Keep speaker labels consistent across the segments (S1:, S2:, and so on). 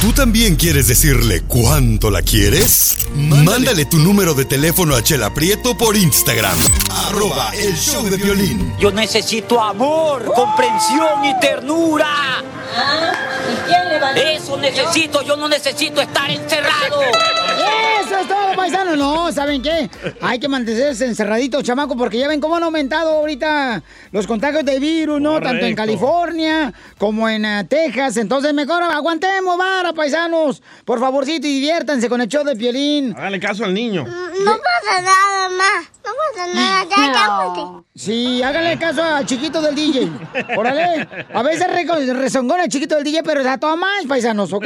S1: ¿Tú también quieres decirle cuánto la quieres? Mándale tu número de teléfono a Chela Prieto por Instagram. Arroba el show de violín.
S2: Yo necesito amor, comprensión y ternura. Eso necesito, yo no necesito estar encerrado.
S3: Eso es todo, paisano. No, ¿saben qué? Hay que mantenerse encerraditos, chamaco, porque ya ven cómo han aumentado ahorita los contagios de virus, ¿no? Tanto en. California como en eh, Texas. Entonces, mejor aguantemos, vara, paisanos. Por favorcito, y diviértanse con el show de Piolín.
S4: Hágale caso al niño.
S5: No pasa nada, ma. No pasa nada. Ya, cálmate.
S3: Sí, háganle caso al chiquito del DJ. Órale. A veces re- rezongona el chiquito del DJ, pero da todo más, paisanos, ¿ok?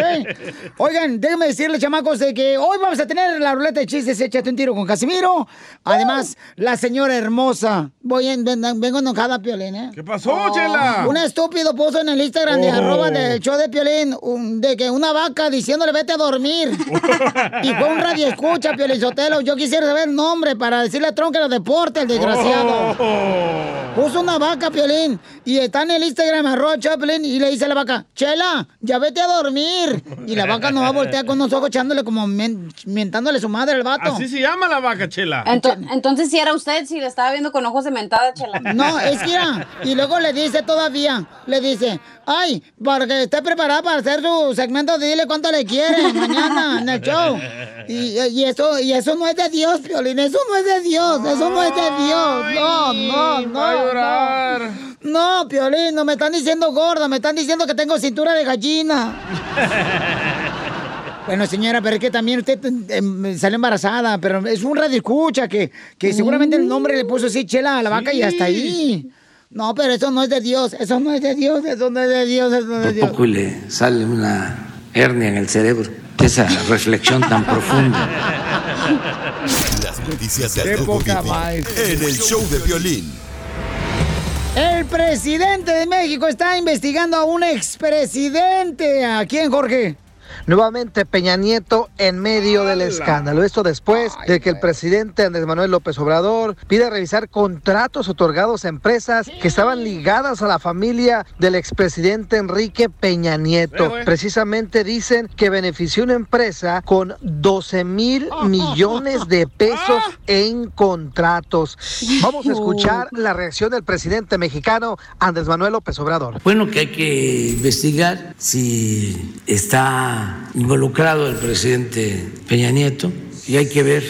S3: Oigan, déjenme decirles, chamacos, de que hoy vamos a tener la ruleta de chistes, échate un tiro con Casimiro. Además, la señora hermosa. Voy en, ven- vengo enojada, Piolín, ¿eh?
S4: ¿Qué pasó, Chela?
S3: Un estúpido puso en el Instagram de
S4: Oh.
S3: arroba del show de Piolín un- de que una vaca diciéndole vete a dormir. y fue un radio escucha, Piolín Sotelo. Yo quisiera saber el nombre para decirle a Tron que lo deporte, el desgraciado. Puso una vaca, Piolín, y está en el Instagram, arroba Chaplin, y le dice a la vaca, Chela, ya vete a dormir. Y la vaca no va a voltear con unos ojos echándole como men- mentándole su madre al vato.
S4: Así se llama la vaca, Chela.
S6: Ento- entonces, si era usted, si le estaba viendo con ojos de mentada, chela.
S3: No, es que era. Y luego le dice todavía, le dice, ay, para que esté preparada para hacer su segmento, dile cuánto le quiere mañana en el show. Y, y eso, y eso no es de Dios, Piolín, eso no es de Dios, eso no es de Dios. No, no, no.
S4: va a llorar.
S3: No, no Piolín, no me están diciendo gorda, me están diciendo que tengo cintura de gallina. Bueno, señora, pero es que también usted eh, salió embarazada, pero es un radio escucha que, que seguramente el nombre le puso así chela a la vaca y hasta ahí. No, pero eso no es de Dios, eso no es de Dios, eso no es de Dios, eso no es de Dios.
S7: poco y le sale una hernia en el cerebro. Esa reflexión tan profunda.
S1: Noticias
S3: más.
S1: en el show de violín.
S3: El presidente de México está investigando a un expresidente. ¿A quién, Jorge?
S8: Nuevamente Peña Nieto en medio del escándalo. Esto después de que el presidente Andrés Manuel López Obrador pide revisar contratos otorgados a empresas que estaban ligadas a la familia del expresidente Enrique Peña Nieto. Precisamente dicen que benefició una empresa con 12 mil millones de pesos en contratos. Vamos a escuchar la reacción del presidente mexicano Andrés Manuel López Obrador.
S7: Bueno, que hay que investigar si está involucrado el presidente Peña Nieto y hay que ver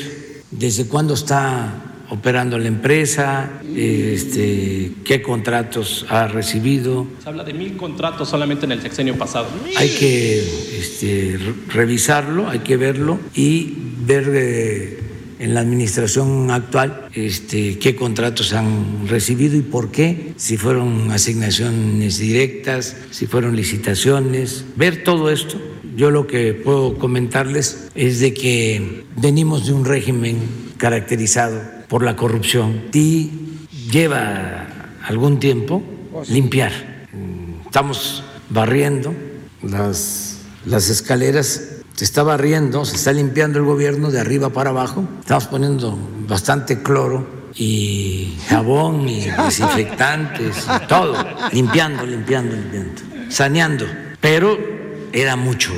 S7: desde cuándo está operando la empresa, este, qué contratos ha recibido.
S9: Se habla de mil contratos solamente en el sexenio pasado.
S7: Hay que este, re- revisarlo, hay que verlo y ver eh, en la administración actual este, qué contratos han recibido y por qué, si fueron asignaciones directas, si fueron licitaciones, ver todo esto. Yo lo que puedo comentarles es de que venimos de un régimen caracterizado por la corrupción y lleva algún tiempo limpiar. Estamos barriendo las, las escaleras, se está barriendo, se está limpiando el gobierno de arriba para abajo. Estamos poniendo bastante cloro y jabón y desinfectantes, y todo, limpiando, limpiando, limpiando, saneando. Pero era mucho,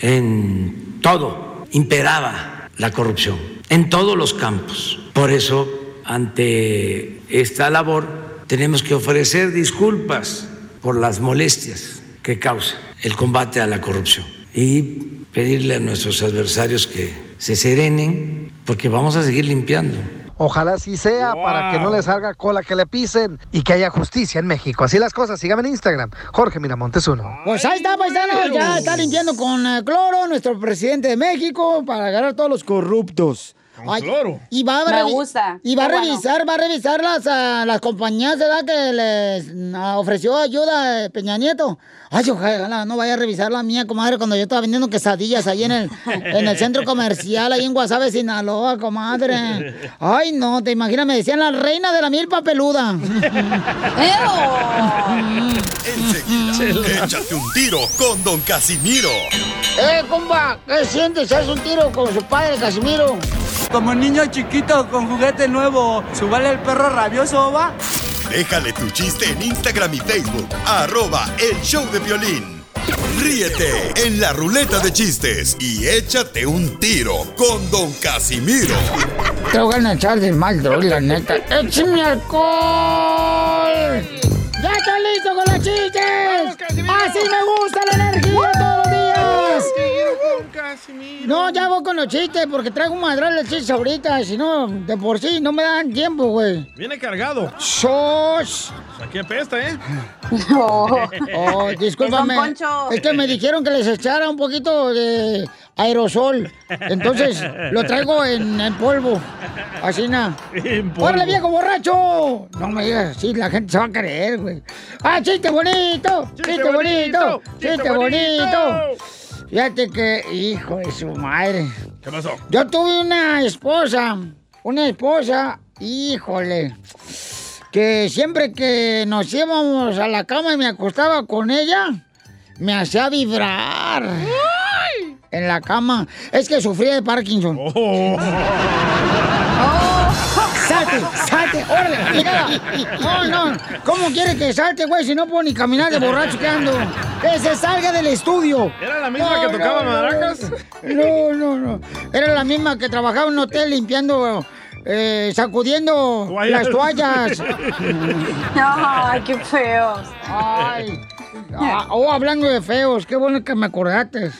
S7: en todo imperaba la corrupción, en todos los campos. Por eso, ante esta labor, tenemos que ofrecer disculpas por las molestias que causa el combate a la corrupción y pedirle a nuestros adversarios que se serenen, porque vamos a seguir limpiando.
S8: Ojalá así sea para que no le salga cola que le pisen y que haya justicia en México. Así las cosas. Síganme en Instagram. Jorge Miramontes uno.
S3: Pues ahí está, paisanos. Ya está limpiando con eh, cloro nuestro presidente de México para agarrar a todos los corruptos. Ay,
S4: cloro.
S3: Y va a,
S6: Me
S3: revi-
S6: gusta.
S3: Y va a
S6: bueno.
S3: revisar, va a revisar las, ah, las compañías ¿verdad? que les ah, ofreció ayuda eh, Peña Nieto. Ay, ojalá no vaya a revisar la mía, comadre, cuando yo estaba vendiendo quesadillas ahí en el, en el centro comercial, ahí en Guasave, Sinaloa, comadre. Ay, no, te imaginas, me decían la reina de la milpa peluda.
S1: Enseguida, échate un tiro con Don Casimiro.
S3: ¡Eh, compa! ¿Qué sientes? ¿Haz un tiro con su padre, Casimiro?
S10: Como niño chiquito con juguete nuevo, ¿subale el perro rabioso, va?
S1: Déjale tu chiste en Instagram y Facebook. Arroba el show de violín. Ríete en la ruleta de chistes y échate un tiro con Don Casimiro.
S3: Te voy a echar de mal, droga, la neta. ¡Échame alcohol! ¡Ya está listo con los chistes! ¡Así me gusta la energía todos No, ya voy con los chistes porque traigo un madral de chistes ahorita. Si no, de por sí no me dan tiempo, güey.
S4: Viene cargado.
S3: ¡Sos!
S4: Aquí apesta, ¿eh?
S3: Oh, discúlpame.
S6: Es
S3: que me dijeron que les echara un poquito de aerosol. Entonces lo traigo en, en polvo. Así nada. ¡Órale, viejo borracho! No me digas así, la gente se va a creer, güey. ¡Ah, chiste bonito! ¡Chiste, bonito! ¡Chiste bonito! Fíjate que, hijo de su madre.
S4: ¿Qué pasó?
S3: Yo tuve una esposa, una esposa, híjole, que siempre que nos íbamos a la cama y me acostaba con ella, me hacía vibrar. En la cama. Es que sufría de Parkinson. ¡Salte! ¡Salte! ¡Órale! No, no. ¿Cómo quiere que salte, güey? Si no puedo ni caminar de borracho que ando. ¡Que se salga del estudio!
S4: ¿Era la misma que tocaba maracas?
S3: No, no, no. Era la misma que trabajaba en un hotel limpiando, eh, sacudiendo las toallas.
S6: Ay, qué feos.
S3: Ay. Ah, oh, hablando de feos, qué bueno que me acordaste.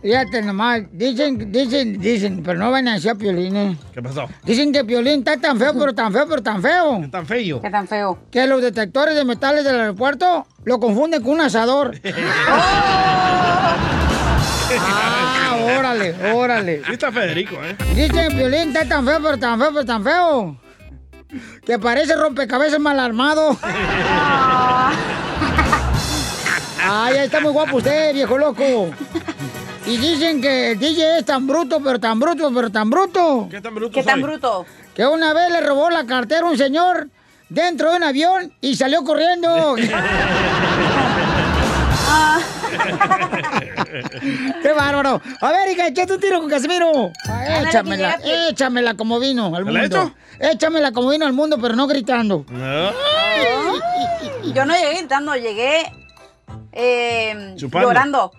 S3: Fíjate nomás, dicen, dicen, dicen, pero no van a decir a Piolín, ¿eh?
S4: ¿Qué pasó?
S3: Dicen que Piolín está tan feo, pero tan feo, pero tan feo.
S4: ¿Qué tan feo?
S6: ¿Qué tan feo?
S3: Que los detectores de metales del aeropuerto lo confunden con un asador. ah, órale, órale.
S4: Sí está Federico, ¿eh?
S3: Dicen que Piolín está tan feo, pero tan feo, pero tan feo. Que parece rompecabezas mal armado. Ay, ahí está muy guapo usted, viejo loco. Y dicen que el DJ es tan bruto, pero tan bruto, pero tan bruto.
S4: ¿Qué tan bruto
S6: ¿Qué tan
S4: soy?
S6: bruto?
S3: Que una vez le robó la cartera a un señor dentro de un avión y salió corriendo. ¡Qué bárbaro! A ver, hija, échate un tiro con Casimiro. Ah, échamela, échamela como vino al
S4: ¿Te la
S3: mundo. Échamela como vino al mundo, pero no gritando.
S4: No.
S6: Yo no llegué gritando, llegué eh,
S4: Chupando.
S6: llorando.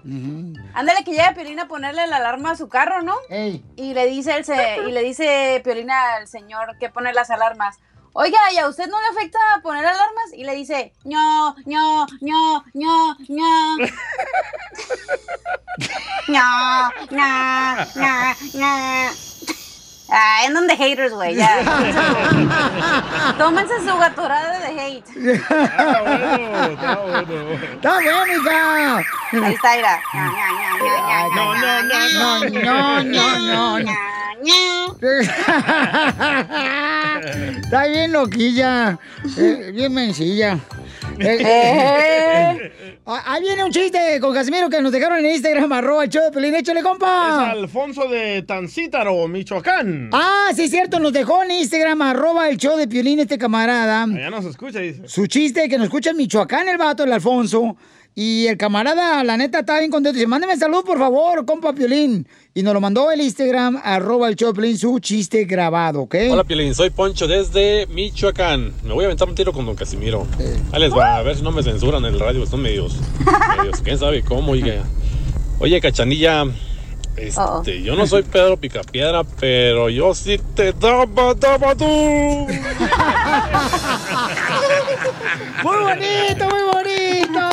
S6: Ándale que llega Piolina a ponerle la alarma a su carro, ¿no?
S3: Ey.
S6: Y le dice el se- y le dice Piolina al señor que pone las alarmas. Oiga, ¿y a usted no le afecta poner alarmas? Y le dice, ño, ño, ño, ño, ño. ño, ño, ño, ño. Ah, andan de haters, güey, ya. Tómense su gatorada de hate.
S4: Está bueno, está bueno.
S3: ¡Está bien, hija!
S6: Ahí está, mira.
S4: No, no, no, no.
S3: No, no, no, no. Está bien loquilla. Eh, bien mencilla. Eh,
S6: Eh.
S3: ah, Ahí viene un chiste con Casimiro que nos dejaron en Instagram, arroba el show de Pelín. Échale,
S4: Es
S3: compa.
S4: Alfonso de Tancítaro, Michoacán.
S3: Ah, sí, es cierto, nos dejó en Instagram, arroba el show de Piolín, este camarada.
S4: Allá no se escucha, dice.
S3: Su chiste que nos escucha en Michoacán, el vato, el Alfonso. Y el camarada, la neta, está bien contento. Dice, mándame salud, por favor, compa Piolín. Y nos lo mandó el Instagram, arroba el Piolín, su chiste grabado, ¿ok?
S9: Hola Piolín, soy Poncho desde Michoacán. Me voy a aventar un tiro con Don Casimiro. Ahí les va, a ver si no me censuran en el radio, están medios, medios, quién sabe cómo, oiga. Oye, Cachanilla, este, yo no soy Pedro Picapiedra, pero yo sí te daba, daba tú.
S3: Muy bonito, muy bonito.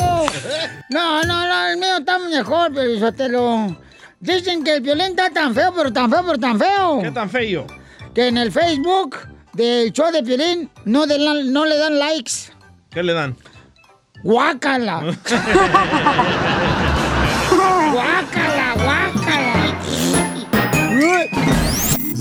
S3: No, no, no, el mío está mejor, pero Sotelo. Dicen que el violín está tan feo, pero tan feo, pero tan feo.
S4: ¿Qué tan feo?
S3: Que en el Facebook del show de violín no, de la- no le dan likes.
S4: ¿Qué le dan?
S3: Guácala, guácala.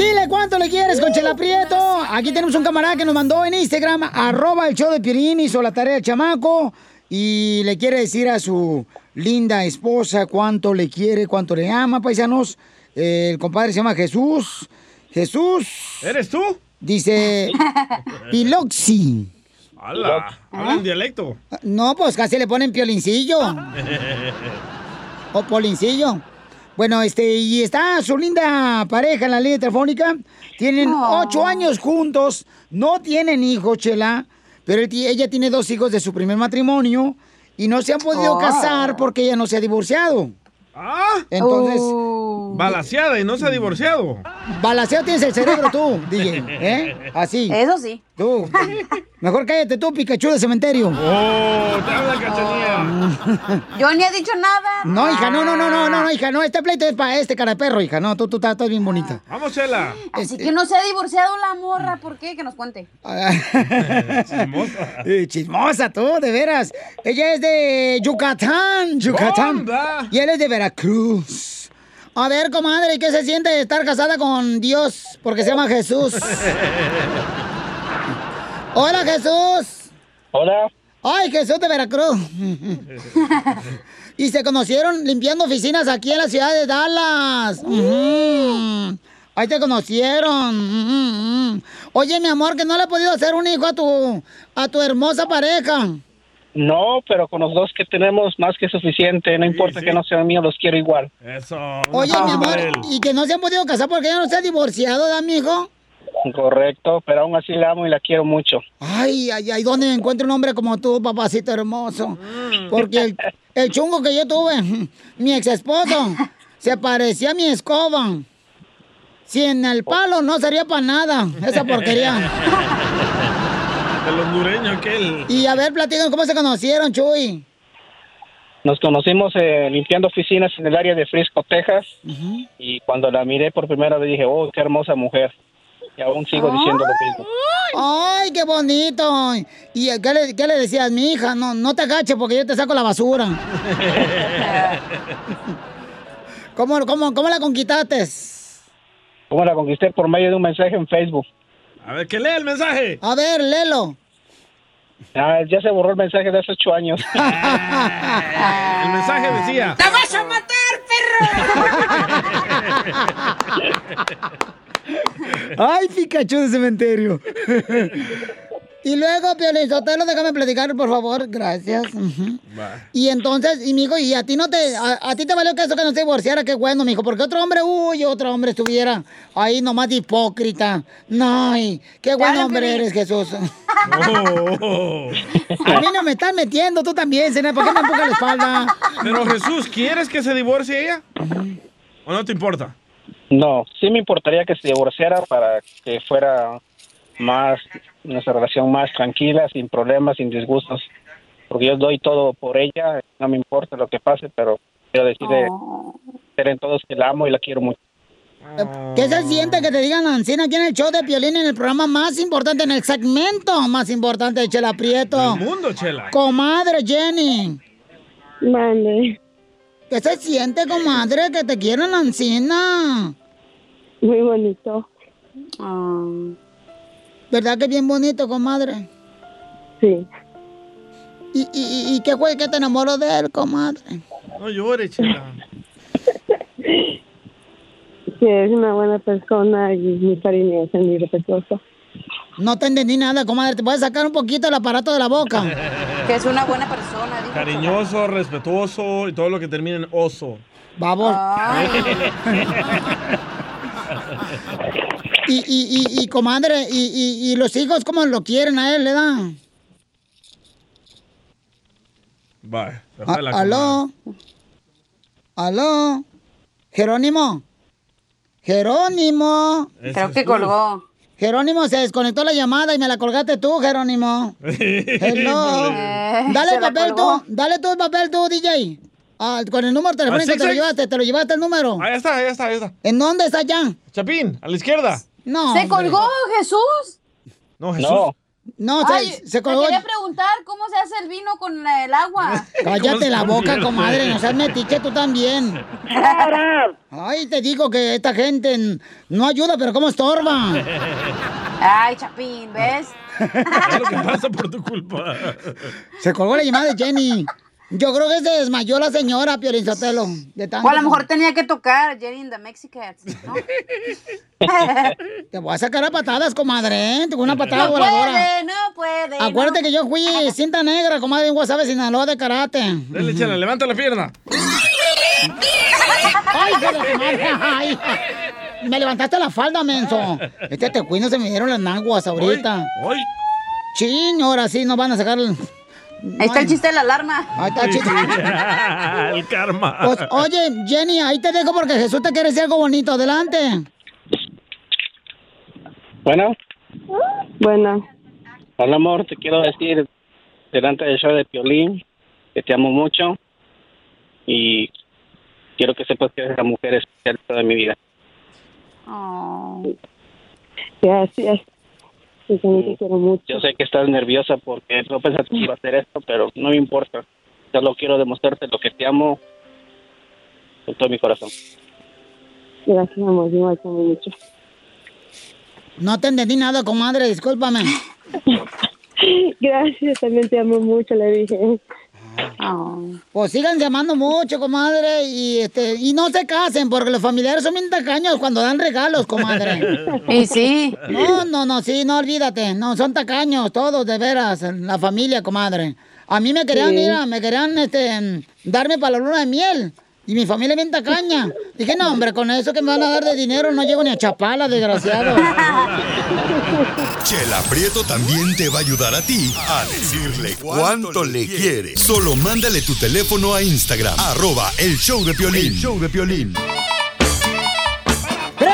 S3: Dile cuánto le quieres, Conchela Prieto. Aquí tenemos un camarada que nos mandó en Instagram, arroba el show de Piolín, hizo la tarea del chamaco y le quiere decir a su linda esposa cuánto le quiere, cuánto le ama, paisanos. Eh, el compadre se llama Jesús. Jesús.
S4: ¿Eres tú?
S3: Dice Piloxi.
S4: ¡Hala! Habla en dialecto.
S3: No, pues casi le ponen piolincillo. O polincillo. Bueno, este, y está su linda pareja en la línea telefónica. Tienen ocho años juntos. No tienen hijos, Chela. Pero ella tiene dos hijos de su primer matrimonio. Y no se han podido
S4: Oh.
S3: casar porque ella no se ha divorciado.
S4: ¡Ah!
S3: Entonces.
S4: Balaseada y no se ha divorciado.
S3: Balaseado tienes el cerebro tú, DJ. ¿Eh? Así.
S6: Eso sí.
S3: Tú. Mejor cállate tú, Pikachu de cementerio.
S4: ¡Oh! ¡Te habla cachanilla!
S6: Yo ni he dicho nada.
S3: No, hija, no, no, no, no, no, no, hija, no, este pleito es para este cara de perro, hija, no, tú, tú estás, estás bien bonita.
S4: ¡Vamos, Chela!
S6: Así que no se ha divorciado la morra. ¿Por qué? Que nos cuente.
S4: Chismosa.
S3: Chismosa tú, de veras. Ella es de Yucatán, Yucatán.
S4: ¡Bomba!
S3: Y él es de Veracruz. A ver, comadre, ¿qué se siente estar casada con Dios? Porque se llama Jesús. Hola, Jesús.
S11: Hola.
S3: Ay, Jesús de Veracruz. y se conocieron limpiando oficinas aquí en la ciudad de Dallas. Ujú. Ahí te conocieron. Ujú. Oye, mi amor, que no le he podido hacer un hijo a tu, a tu hermosa pareja.
S11: No, pero con los dos que tenemos más que suficiente. No importa que no sean míos, los quiero igual.
S4: Eso.
S3: Oye, mi amor, y que no se han podido casar porque ella no se ha divorciado, ¿da, mi hijo?
S11: Correcto, pero aún así la amo y la quiero mucho.
S3: Ay, ay, ay, ¿dónde encuentro un hombre como tú, papacito hermoso? Porque el, el chungo que yo tuve, mi ex esposo, se parecía a mi escoba. Si en el palo no sería para nada, esa porquería.
S4: El hondureño aquel.
S3: Y a ver, platican cómo se conocieron, Chuy.
S11: Nos conocimos eh, limpiando oficinas en el área de Frisco, Texas. Y cuando la miré por primera vez dije, oh, qué hermosa mujer. Y aún sigo diciendo lo mismo.
S3: Ay, qué bonito. ¿Y qué le, qué le decías, mi hija? No, no te agaches porque yo te saco la basura. ¿Cómo, cómo, cómo la conquistaste?
S11: ¿Cómo la conquisté? Por medio de un mensaje en Facebook.
S4: A ver, que lea el mensaje.
S3: A ver, léelo.
S11: Ah, ya se borró el mensaje de hace ocho años.
S4: El mensaje decía.
S12: ¡Te vas a matar,
S3: Ay, Pikachu de cementerio. y luego, Piolizotelo, déjame platicar, por favor. Gracias. Ujú. Y entonces, y mijo, y a ti no te, a, a ti te valió que eso que no se divorciara, qué bueno, mijo, porque otro hombre, uy, otro hombre estuviera ahí nomás de hipócrita. No, ay, qué buen hombre
S12: Piolín.
S3: eres, Jesús. A mí no me estás metiendo, tú también, Sena, ¿por qué me empujas la espalda?
S4: Pero Jesús, ¿quieres que se divorcie ella? ¿O no te importa?
S11: No, sí me importaría que se divorciara para que fuera más, nuestra relación más tranquila, sin problemas, sin disgustos. Porque yo doy todo por ella, no me importa lo que pase, pero quiero decirle, ser en todos que la amo y la quiero mucho.
S3: ¿Qué se siente que te digan Ancina aquí en el show de Piolín en el programa más importante, en el segmento más importante de Chela Prieto?
S4: El mundo, Chela.
S3: Comadre Jenny.
S13: Mande.
S3: ¿Qué se siente, comadre, que te quieran Ancina?
S13: Muy bonito.
S3: ¿Verdad que es bien bonito, comadre?
S13: Sí.
S3: ¿Y, y, y- qué fue que te enamoró de él, comadre?
S4: No llores, Chela.
S13: Que es una buena persona y muy cariñosa y muy respetuosa.
S3: No te entendí nada, comadre. ¿Te puedes sacar un poquito el aparato de la boca?
S6: Que es una buena persona, dijo.
S4: Cariñoso, respetuoso y todo lo que termine en oso.
S3: Vamos. Y, y, y, y comadre, y, y, y los hijos, ¿cómo lo quieren a él, le dan?
S4: Bye. la
S3: ¿Aló? ¿Aló? ¿Jerónimo? ¡Jerónimo!
S6: Creo que colgó.
S3: Jerónimo, se desconectó la llamada y me la colgaste tú, Jerónimo. Hello.
S6: Eh,
S3: dale el papel tú, dale tú el papel tú, DJ. Ah, con el número telefónico
S4: ¿Al
S3: te lo
S4: 66?
S3: llevaste, te lo llevaste el número.
S4: Ahí está, ahí está, ahí está.
S3: ¿En dónde está ya?
S4: Chapín, a la izquierda.
S3: No.
S6: ¿Se colgó Jesús?
S4: No, Jesús.
S1: No.
S3: No, se,
S6: Ay,
S3: se colgó.
S6: Me quería preguntar cómo se hace el vino con el agua.
S3: Cállate la boca, comadre, no seas metiche tú también. Ay, te digo que esta gente no ayuda, pero ¿cómo estorba?
S6: Ay, Chapín, ¿ves?
S4: Es lo que pasa por tu culpa.
S3: Se colgó la llamada de Jenny. Yo creo que se desmayó la señora, Piolín Sotelo. De tanto
S6: O a lo mejor tenía que tocar Jenny in the Mexicans, ¿no?
S3: Te voy a sacar a patadas, comadre, ¿eh? Tengo una patada
S6: No
S3: voladora.
S6: puede, no puede.
S3: Acuérdate
S6: no.
S3: que yo fui cinta negra, comadre, en Guasave, Sinaloa, de karate.
S4: Dale, chela, levanta la pierna.
S3: ¡Ay, madre! ¡Ay! Me levantaste la falda, menso. Este te cuino se me dieron las naguas ahorita.
S4: ¡Ay!
S3: Sí, ahora sí nos van a sacar. el-
S6: Ahí está el chiste de la alarma.
S3: Ahí está el chiste.
S4: el karma.
S3: Pues, oye, Jenny, ahí te dejo porque Jesús te quiere decir algo bonito. Adelante.
S11: Bueno,
S13: Bueno,
S11: hola amor, te quiero decir delante del show de Piolín que te amo mucho y quiero que sepas que eres la mujer especial de toda mi vida.
S6: Oh.
S13: gracias. Yo también te quiero mucho.
S11: Yo sé que estás nerviosa porque no pensaste que iba a hacer esto, pero no me importa. Solo quiero demostrarte lo que te amo con todo mi corazón.
S13: Gracias, amor. Igual te amo mucho.
S3: No te entendí nada, comadre, discúlpame.
S13: Gracias, también te amo mucho, le dije.
S3: Pues sigan llamando mucho, comadre, y este, y no se casen, porque los familiares son bien tacaños cuando dan regalos, comadre.
S6: Y sí.
S3: No, no, no, sí, no olvídate. No, son tacaños, todos, de veras, la familia, comadre. A mí me querían,
S13: Sí.
S3: mira, me querían, este, darme para la luna de miel. Y mi familia bien tacaña. Dije, no, hombre, con eso que me van a dar de dinero no llego ni a Chapala, desgraciado.
S1: Chela Prieto también te va a ayudar a ti a decirle cuánto le quiere. Solo mándale tu teléfono a Instagram, arroba el show de Piolín. El show de Piolín.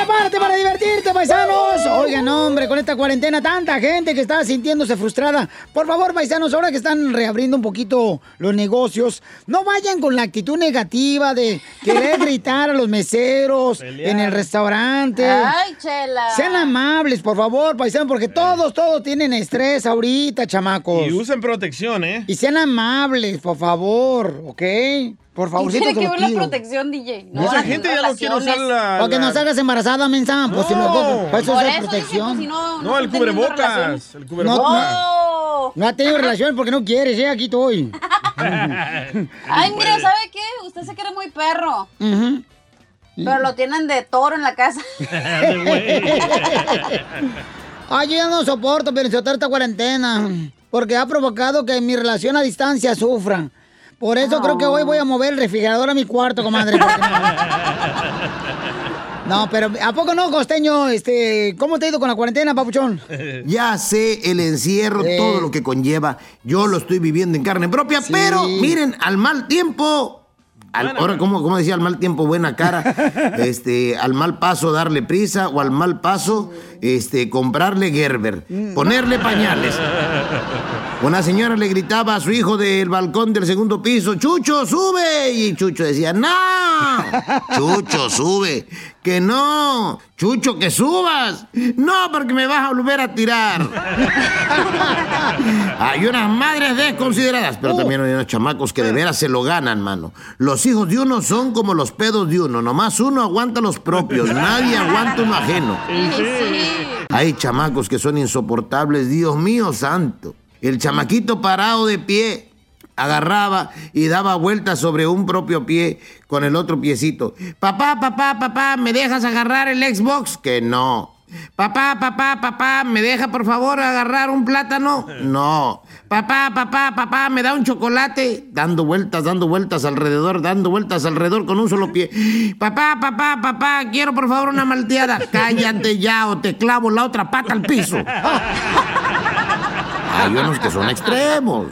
S3: ¡Prepárate para divertirte, paisanos! Oigan, hombre, con esta cuarentena, tanta gente que está sintiéndose frustrada. Por favor, paisanos, ahora que están reabriendo un poquito los negocios, no vayan con la actitud negativa de querer gritar a los meseros en el restaurante.
S6: Ay, chela.
S3: Sean amables, por favor, paisanos, porque todos, todos tienen estrés ahorita, chamacos.
S4: Y usen protección, ¿eh?
S3: Y sean amables, por favor, ¿ok? Por favor,
S6: ¿Qué tiene que ver la protección, DJ? No, las
S4: gente ya no quiere usar la...
S3: Para que no salgas embarazada, mensa. Pues si
S4: No.
S3: no, para eso
S6: Por
S3: es
S6: eso dije,
S3: protección.
S6: pues, si no,
S4: No, el cubrebocas. El
S3: No,
S4: cubrebocas.
S6: Oh.
S3: no ha tenido relación porque no quieres, ¿eh? Aquí estoy.
S6: Ay, mira, ¿sabe qué? Usted se quiere muy perro. Pero lo tienen de toro en la casa.
S3: Ay, yo ya no soporto, pero esta cuarentena. Porque ha provocado que mi relación a distancia sufra. Por eso creo que hoy voy a mover el refrigerador a mi cuarto, comadre. porque No, pero ¿a poco no, costeño? Este, ¿Cómo te ha ido con la cuarentena, papuchón?
S14: Ya sé el encierro,
S3: Sí.
S14: todo lo que conlleva. Yo lo estoy viviendo en carne propia, pero miren, al mal tiempo. al- ahora, ¿cómo, cómo decía al mal tiempo, buena cara? este, al mal paso, darle prisa, o al mal paso, este, comprarle Gerber, ponerle pañales. Una señora le gritaba a su hijo del balcón del segundo piso, Chucho, sube. Y Chucho decía, no, Chucho, sube. Que no, Chucho, que subas. No, porque me vas a volver a tirar. Hay unas madres desconsideradas, pero también hay unos chamacos que de veras se lo ganan, mano. Los hijos de uno son como los pedos de uno, nomás uno aguanta los propios, nadie aguanta uno ajeno. Hay chamacos que son insoportables, Dios mío santo. El chamaquito parado de pie agarraba y daba vueltas sobre un propio pie con el otro piecito. Papá, papá, papá, ¿me dejas agarrar el Xbox? Que no. Papá, papá, papá, ¿me deja por favor agarrar un plátano? No. Papá, papá, papá, ¿me da un chocolate? Dando vueltas, dando vueltas alrededor, dando vueltas alrededor con un solo pie. Papá, papá, papá, quiero por favor una malteada. Cállate ya o te clavo la otra pata al piso. Hay unos que son extremos.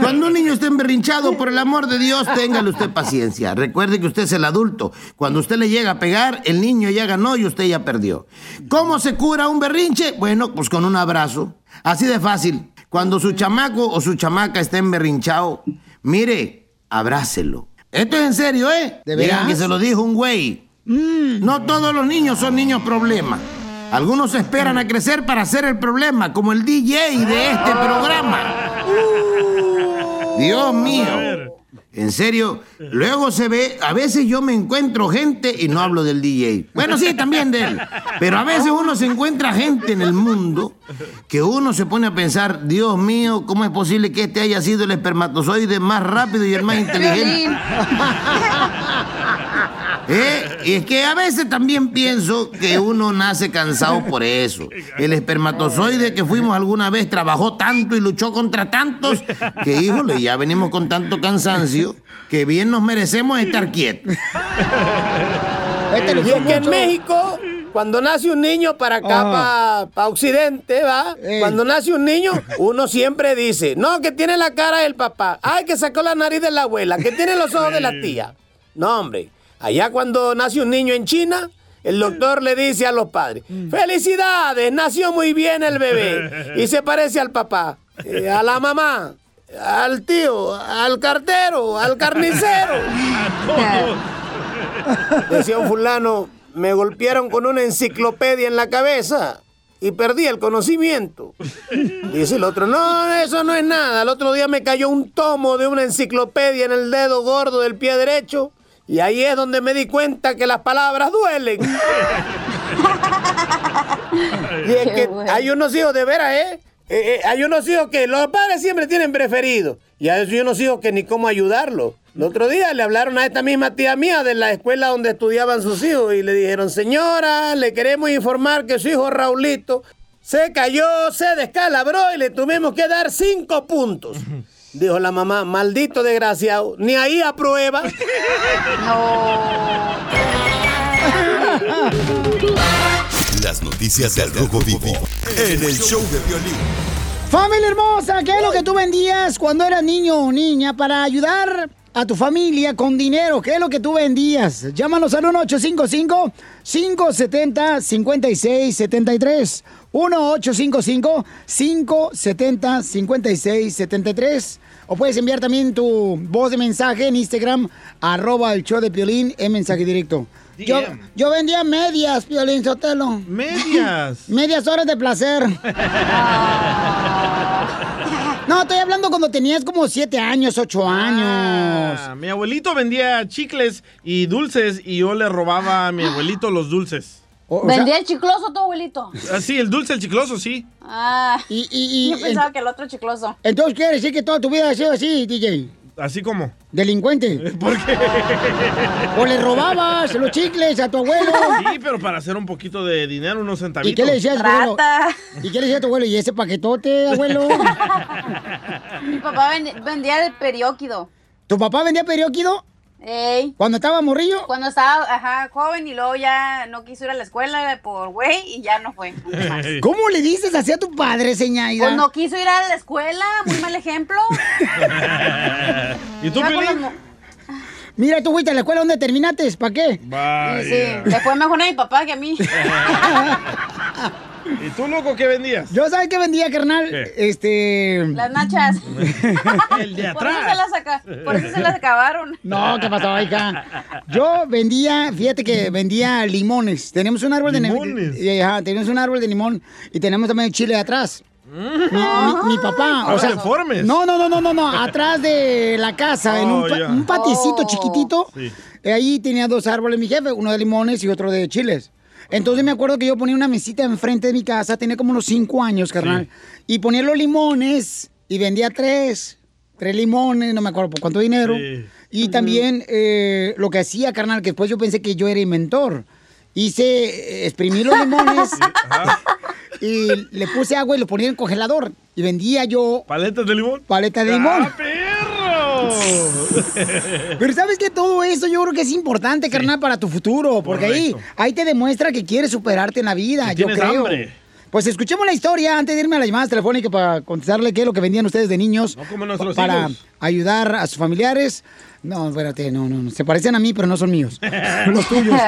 S14: Cuando un niño esté emberrinchado, por el amor de Dios, téngale usted paciencia. Recuerde que usted es el adulto. Cuando usted le llega a pegar, el niño ya ganó y usted ya perdió. ¿Cómo se cura un berrinche? Bueno, pues con un abrazo. Así de fácil. Cuando su chamaco o su chamaca esté emberrinchado, mire, abrácelo. Esto es en serio, ¿eh?
S3: ¿De veras?
S14: que se lo dijo un güey. No todos los niños son niños problema. Algunos esperan a crecer para ser el problema, como el DJ de este programa. Dios mío. En serio, luego se ve, a veces yo me encuentro gente y no hablo del DJ. Bueno, sí, también de él. Pero a veces uno se encuentra gente en el mundo que uno se pone a pensar, Dios mío, ¿cómo es posible que este haya sido el espermatozoide más rápido y el más inteligente? ¿Eh? Y es que a veces también pienso que uno nace cansado por eso. El espermatozoide que fuimos alguna vez trabajó tanto y luchó contra tantos que, híjole, ya venimos con tanto cansancio que bien nos merecemos estar quietos.
S3: Este
S15: Y es que en México, cuando nace un niño para acá,
S3: Ah.
S15: para Occidente, ¿va? Cuando nace un niño, uno siempre dice, no, que tiene la cara del papá, ay, que sacó la nariz de la abuela, que tiene los ojos de la tía. No, hombre, allá cuando nace un niño en China, el doctor le dice a los padres, felicidades, nació muy bien el bebé y se parece al papá, eh, a la mamá, al tío, al cartero, al carnicero. Decía un fulano, me golpearon con una enciclopedia en la cabeza y perdí el conocimiento. Dice el otro, no, eso no es nada. El otro día me cayó un tomo de una enciclopedia en el dedo gordo del pie derecho y ahí es donde me di cuenta que las palabras duelen. y es que
S6: bueno.
S15: hay unos hijos de veras, ¿eh? Eh, eh, hay unos hijos que los padres siempre tienen preferidos. Y hay unos hijos que ni cómo ayudarlos. El otro día le hablaron a esta misma tía mía de la escuela donde estudiaban sus hijos y le dijeron, señora, le queremos informar que su hijo Raulito se cayó, se descalabró y le tuvimos que dar cinco puntos. Dijo la mamá, maldito desgraciado, ni ahí aprueba.
S1: Las noticias del Rojo Vivo en el show de violín.
S3: Familia hermosa, ¿qué es lo que tú vendías cuando eras niño o niña para ayudar a tu familia con dinero? ¿Qué es lo que tú vendías? Llámanos al 1-855-570-5673. 1-855-570-5673. O puedes enviar también tu voz de mensaje en Instagram, arroba el show de Piolín, en mensaje directo. Yo, yo vendía medias, Piolín Sotelo.
S4: Medias.
S3: Medias horas de placer. No, estoy hablando cuando tenías como siete años, ocho años.
S4: Ah, mi abuelito vendía chicles y dulces y yo le robaba a mi abuelito los dulces.
S6: ¿Vendía el chicloso tu abuelito?
S4: Ah, sí, el dulce, el chicloso, sí.
S6: Ah,
S3: y,
S6: yo pensaba que el otro chicloso.
S3: Entonces quiere decir que toda tu vida ha sido así, DJ.
S4: ¿Así como?
S3: Delincuente.
S4: ¿Por qué?
S3: O le robabas los chicles a tu abuelo.
S4: Sí, pero para hacer un poquito de dinero, unos centavitos.
S3: ¿Y qué le decías a tu abuelo? ¿Y qué le decías a tu abuelo? ¿Y ese paquetote, abuelo?
S6: Mi papá ven- vendía el perióquido.
S3: ¿Tu papá vendía perióquido?
S6: Ey.
S3: ¿Cuando estaba morrillo?
S6: Cuando estaba ajá, joven y luego ya no quiso ir a la escuela por güey y ya no fue. más.
S3: ¿Cómo le dices así a tu padre, señaida?
S6: Pues no quiso ir a la escuela, muy mal ejemplo.
S4: ¿Y tú,
S3: Mira, tú fuiste a la escuela, ¿dónde terminaste? ¿Para qué?
S6: Sí, sí, le fue mejor a mi papá que a mí.
S4: ¿Y tú, loco, qué vendías?
S3: Yo, ¿sabes qué vendía, carnal?
S4: ¿Qué?
S3: Este...
S6: Las nachas.
S4: El de
S6: Por eso se las, aca- por eso se las acabaron.
S3: No, ¿qué pasó, hija? Yo vendía, fíjate que vendía limones. Tenemos un árbol
S4: ¿Limones?
S3: de limón. Ajá, tenemos un árbol de limón y tenemos también chile atrás. Mi, mi- mi papá,
S4: Ahora deformes.
S3: no, no, no, no, no, no, atrás de la casa, en un,
S4: Oh,
S3: un paticito chiquitito.
S4: Sí.
S3: Ahí tenía dos árboles mi jefe, uno de limones y otro de chiles. Entonces me acuerdo que yo ponía una mesita enfrente de mi casa, tenía como unos cinco años, carnal. Y ponía los limones y vendía tres, tres limones, no me acuerdo por cuánto dinero.
S4: Sí.
S3: Y también eh, lo que hacía, carnal, que después yo pensé que yo era inventor. hice, eh, exprimí los limones y le puse agua y lo ponía en el congelador. Y vendía yo
S4: ¿Paletas de limón?
S3: paletas de limón.
S4: ¡Ah!
S3: Pero sabes que todo eso yo creo que es importante, carnal, para tu futuro, porque ahí, ahí te demuestra que quieres superarte en la vida, yo creo.
S4: hambre.
S3: Pues escuchemos la historia antes de irme a las llamadas telefónicas para contestarle qué es lo que vendían ustedes de niños para
S4: hijos.
S3: ayudar a sus familiares. No, espérate, no, no, no. Se parecen a mí, pero no son míos. Los tuyos.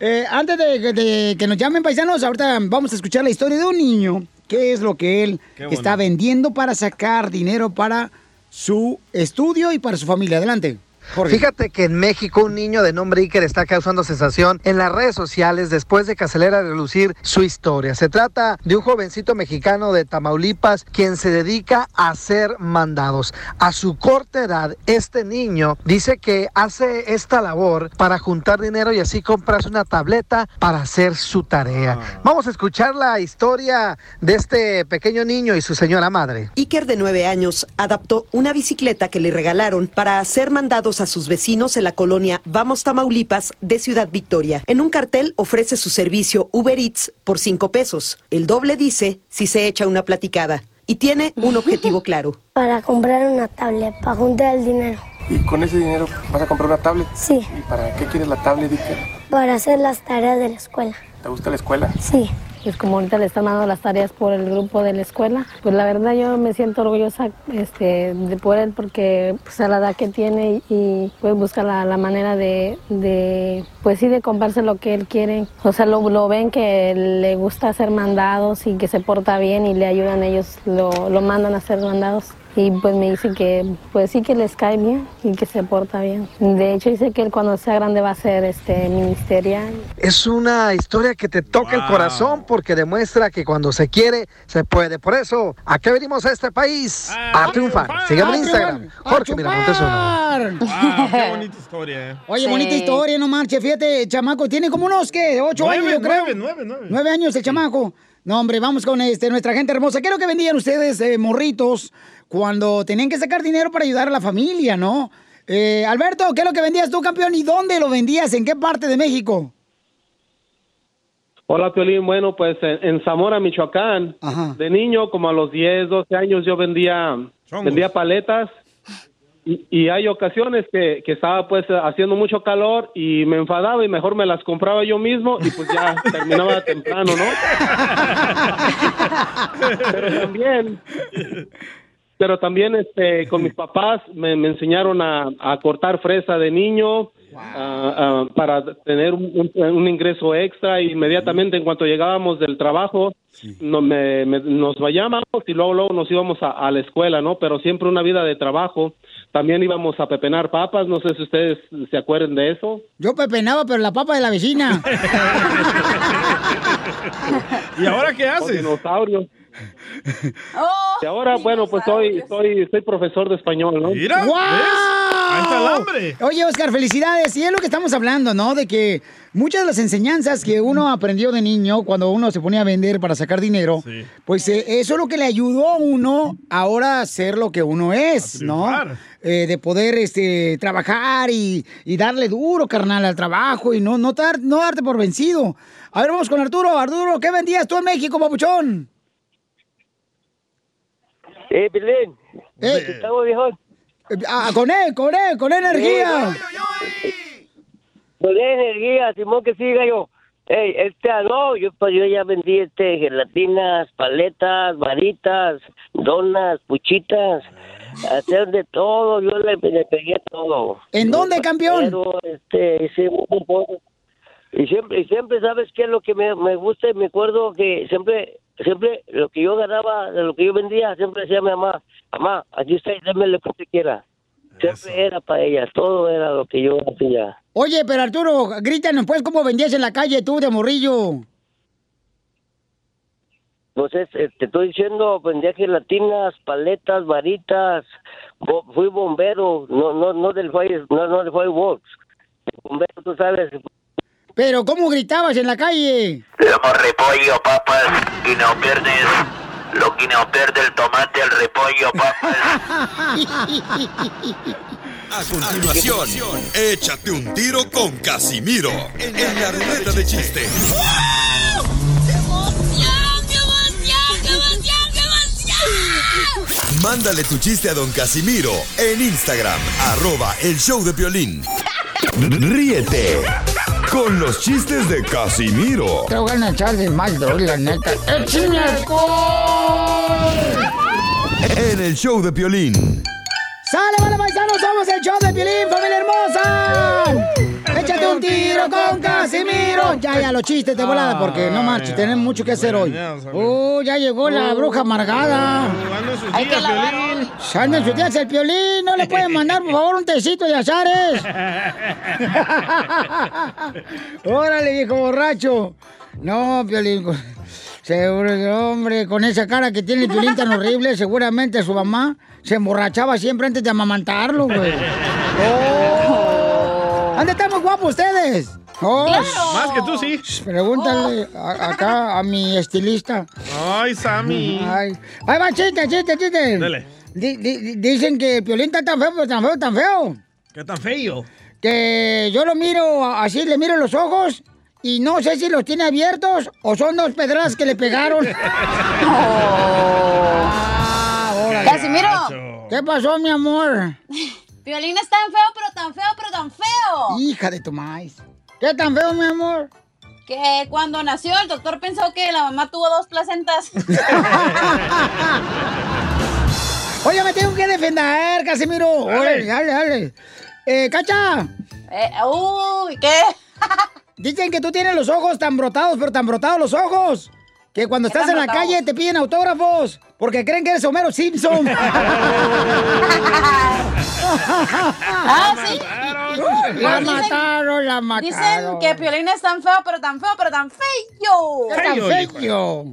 S3: Eh, antes de, de que nos llamen paisanos, ahorita vamos a escuchar la historia de un niño. ¿Qué es lo que él está vendiendo para sacar dinero para su estudio y para su familia? Adelante. Jorge.
S8: Fíjate que en México un niño de nombre Iker está causando sensación en las redes sociales después de que acelera a relucir su historia. Se trata de un jovencito mexicano de Tamaulipas quien se dedica a hacer mandados. A su corta edad, este niño dice que hace esta labor para juntar dinero y así comprarse una tableta para hacer su tarea. Vamos a escuchar la historia de este pequeño niño y su señora madre.
S16: Iker, de nueve años, adaptó una bicicleta que le regalaron para hacer mandados a sus vecinos en la colonia Vamos Tamaulipas de Ciudad Victoria. En un cartel ofrece su servicio Uber Eats por cinco pesos. El doble dice si se echa una platicada. Y tiene un objetivo claro.
S5: Para comprar una tablet, para juntar el dinero.
S17: ¿Y con ese dinero vas a comprar una tablet?
S5: Sí,
S17: ¿Y para qué quieres la tablet, Iker?
S5: para hacer las tareas de la escuela.
S17: ¿Te gusta la escuela?
S5: Sí.
S18: Pues como ahorita le están dando las tareas por el grupo de la escuela, pues la verdad yo me siento orgullosa este, de por él porque pues a la edad que tiene y pues busca la, la manera de, pues sí, de comprarse lo que él quiere. O sea, lo, lo ven que le gusta hacer mandados y que se porta bien y le ayudan ellos, lo, lo mandan a hacer mandados. Y pues me dice que pues sí que les cae bien y que se porta bien. De hecho dice que él cuando sea grande va a ser este ministerial.
S8: Es una historia que te toca el corazón porque demuestra que cuando se quiere, se puede. Por eso, ¿a qué venimos a este país? A, triunfar. Sígueme en
S3: A
S8: Instagram.
S3: triunfar. A
S8: Jorge Miramontes uno.
S4: Wow, qué bonita historia, eh.
S3: Oye, bonita historia, no marche, fíjate, chamaco, tiene como unos, ¿qué? Ocho
S4: Nueve,
S3: años, yo creo.
S4: nueve, nueve. Nueve
S3: años el chamaco. No, hombre, vamos con este, nuestra gente hermosa. ¿Qué es lo que vendían ustedes, eh, morritos, cuando tenían que sacar dinero para ayudar a la familia, no? Eh, Alberto, ¿qué es lo que vendías tú, campeón? ¿Y dónde lo vendías? ¿En qué parte de México?
S11: Hola, Piolín. Bueno, pues en, en Zamora, Michoacán, de niño, como a los 10, 12 años, yo vendía, vendía paletas. Y, y hay ocasiones que, que estaba pues haciendo mucho calor y me enfadaba y mejor me las compraba yo mismo y pues ya terminaba temprano, ¿no? Pero también, pero también este, con mis papás me, me enseñaron a, a cortar fresa de niño para tener un, un- un ingreso extra y inmediatamente en cuanto llegábamos del trabajo no, me- me- nos vayábamos y luego luego nos íbamos a, a la escuela, ¿no? Pero siempre una vida de trabajo. También íbamos a pepenar papas, no sé si ustedes se acuerdan de eso.
S3: Yo pepenaba, pero la papa de la vecina.
S4: ¿Y ahora qué haces?
S11: Dinosaurio. Y ahora, bueno, pues soy, soy, soy profesor de español, ¿no?
S3: ¡Wow! Oye, Oscar, felicidades. Y es lo que estamos hablando, ¿no? De que muchas de las enseñanzas que uno aprendió de niño cuando uno se ponía a vender para sacar dinero, pues eh, eso es lo que le ayudó a uno ahora a ser lo que uno es, ¿no? Eh, de poder este, trabajar y, y darle duro, carnal, al trabajo y no, no, dar- no darte por vencido. A ver, vamos con Arturo. Arturo, ¿qué vendías tú en México, papuchón?
S19: Eh, Belén.
S3: Eh.
S19: Estamos viejón.
S3: Ah, con él, con él, con energía.
S19: Con energía, Simón, que siga yo. Ey, este, no, yo, pues, yo ya vendí este, gelatinas, paletas, varitas, donas, puchitas, hacer de todo, yo le, le pegué todo.
S3: ¿En dónde, campeón?
S19: Pero, este, hice un poco. Y siempre, y siempre, ¿sabes qué es lo que me, me gusta? Y Me acuerdo que siempre, siempre, lo que yo ganaba, de lo que yo vendía, siempre decía a mi mamá, mamá, aquí está, y déme lo que usted quiera. Siempre era para ella, todo era lo que yo hacía.
S3: Oye, pero Arturo, grítanos pues cómo vendías en la calle tú de morrillo.
S19: Entonces, eh, te estoy diciendo, vendía gelatinas, paletas, varitas, bo- fui bombero, no, no, no del fire, no, no del fireworks. Bombero, tú sabes,
S3: Pero ¿cómo gritabas en la calle?
S20: Lomo repollo, papas, y no pierdes lo que no pierde el tomate, el repollo, papas.
S1: A continuación, échate un tiro con Casimiro en la ruleta de chiste. Mándale tu chiste a don Casimiro en Instagram, arroba el show de violín. Ríete con los chistes de Casimiro
S3: Te voy a echar de mal, droga, la neta. ¡Échame alcohol!
S1: en el show de violín.
S3: ¡Sale, vale, paisanos! ¡Somos el show de Piolín, familia hermosa! ¡Échate un tiro con Casimiro! Ya, ya, los chistes de volada, porque no marches, tenemos mucho que hacer hoy. ¡Uh, ya llegó la bruja amargada!
S4: Hay que lavarlo.
S3: ¡Anda en sus días el Piolín! ¿No le pueden mandar, por favor, un tecito de azares? ¡Órale, viejo borracho! No, Piolín... Seguro que, hombre, con esa cara que tiene el Piolín tan horrible, seguramente su mamá se emborrachaba siempre antes de amamantarlo, güey. Oh. ¿Dónde están muy guapos ustedes? Oh.
S4: Más que tú, sí.
S3: Pregúntale a- acá a mi estilista.
S4: Ay, Sammy.
S3: Ay. Ahí va, chiste, chiste, chiste.
S4: Dale.
S3: Di- di- dicen que el Piolín está tan feo, pero tan feo, tan feo.
S4: ¿Qué tan feo?
S3: Que yo lo miro así, le miro los ojos y no sé si los tiene abiertos o son dos pedras que le pegaron. Ah, órale.
S6: Casimiro.
S3: ¿Qué pasó, mi amor?
S6: Violín es tan feo, pero tan feo, pero tan feo.
S3: Hija de tu maíz. ¿Qué tan feo, mi amor?
S6: Que cuando nació el doctor pensó que la mamá tuvo dos placentas.
S3: Oye, me tengo que defender, Casimiro. Órale, dale, dale. Eh, Cacha.
S6: Eh, uy, ¿qué?
S3: Dicen que tú tienes los ojos tan brotados, pero tan brotados los ojos. Que cuando
S6: ¿Qué
S3: estás en la calle te piden autógrafos. Porque creen que eres Homero Simpson.
S6: Ah, sí.
S3: La
S6: Dicen-
S3: mataron, la mataron.
S6: Dicen que Piolín es tan feo, pero tan feo, pero tan feo.
S3: ¿Qué tan feo?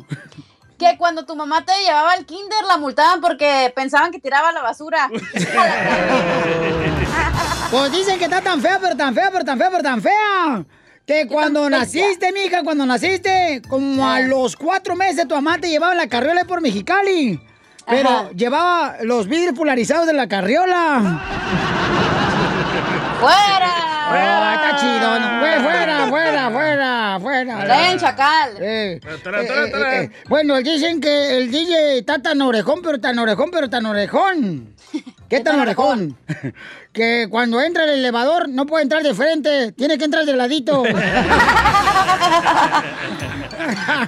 S6: Que cuando tu mamá te llevaba al kinder la multaban porque pensaban que tiraba la basura.
S3: Pues dicen que está tan fea, pero tan fea, pero tan fea, pero tan fea. Que cuando naciste, mija, cuando naciste, como a los cuatro meses tu mamá te llevaba en la carriola por Mexicali. Pero
S6: Ajá.
S3: llevaba los vidrios polarizados de la carriola.
S6: ¡Fuera!
S3: Fuera, está chido, no, fuera, fuera, fuera, fuera.
S6: Ven, chacal.
S3: Eh, eh, eh, eh, Bueno, dicen que el DJ está tan orejón, pero tan orejón, pero tan orejón. ¿Qué tan orejón? que cuando entra el elevador no puede entrar de frente, tiene que entrar de ladito.
S4: Me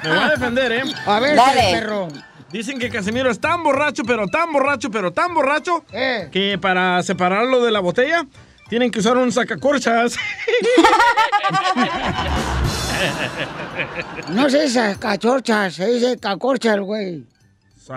S4: voy a defender, ¿eh?
S3: A ver,
S6: Dale.
S3: perro.
S4: Dicen que Casimiro es tan borracho, pero tan borracho, pero tan borracho,
S3: Eh.
S4: que para separarlo de la botella tienen que usar un sacacorchas.
S3: No se dice cachorchas, se dice cacorchas, güey.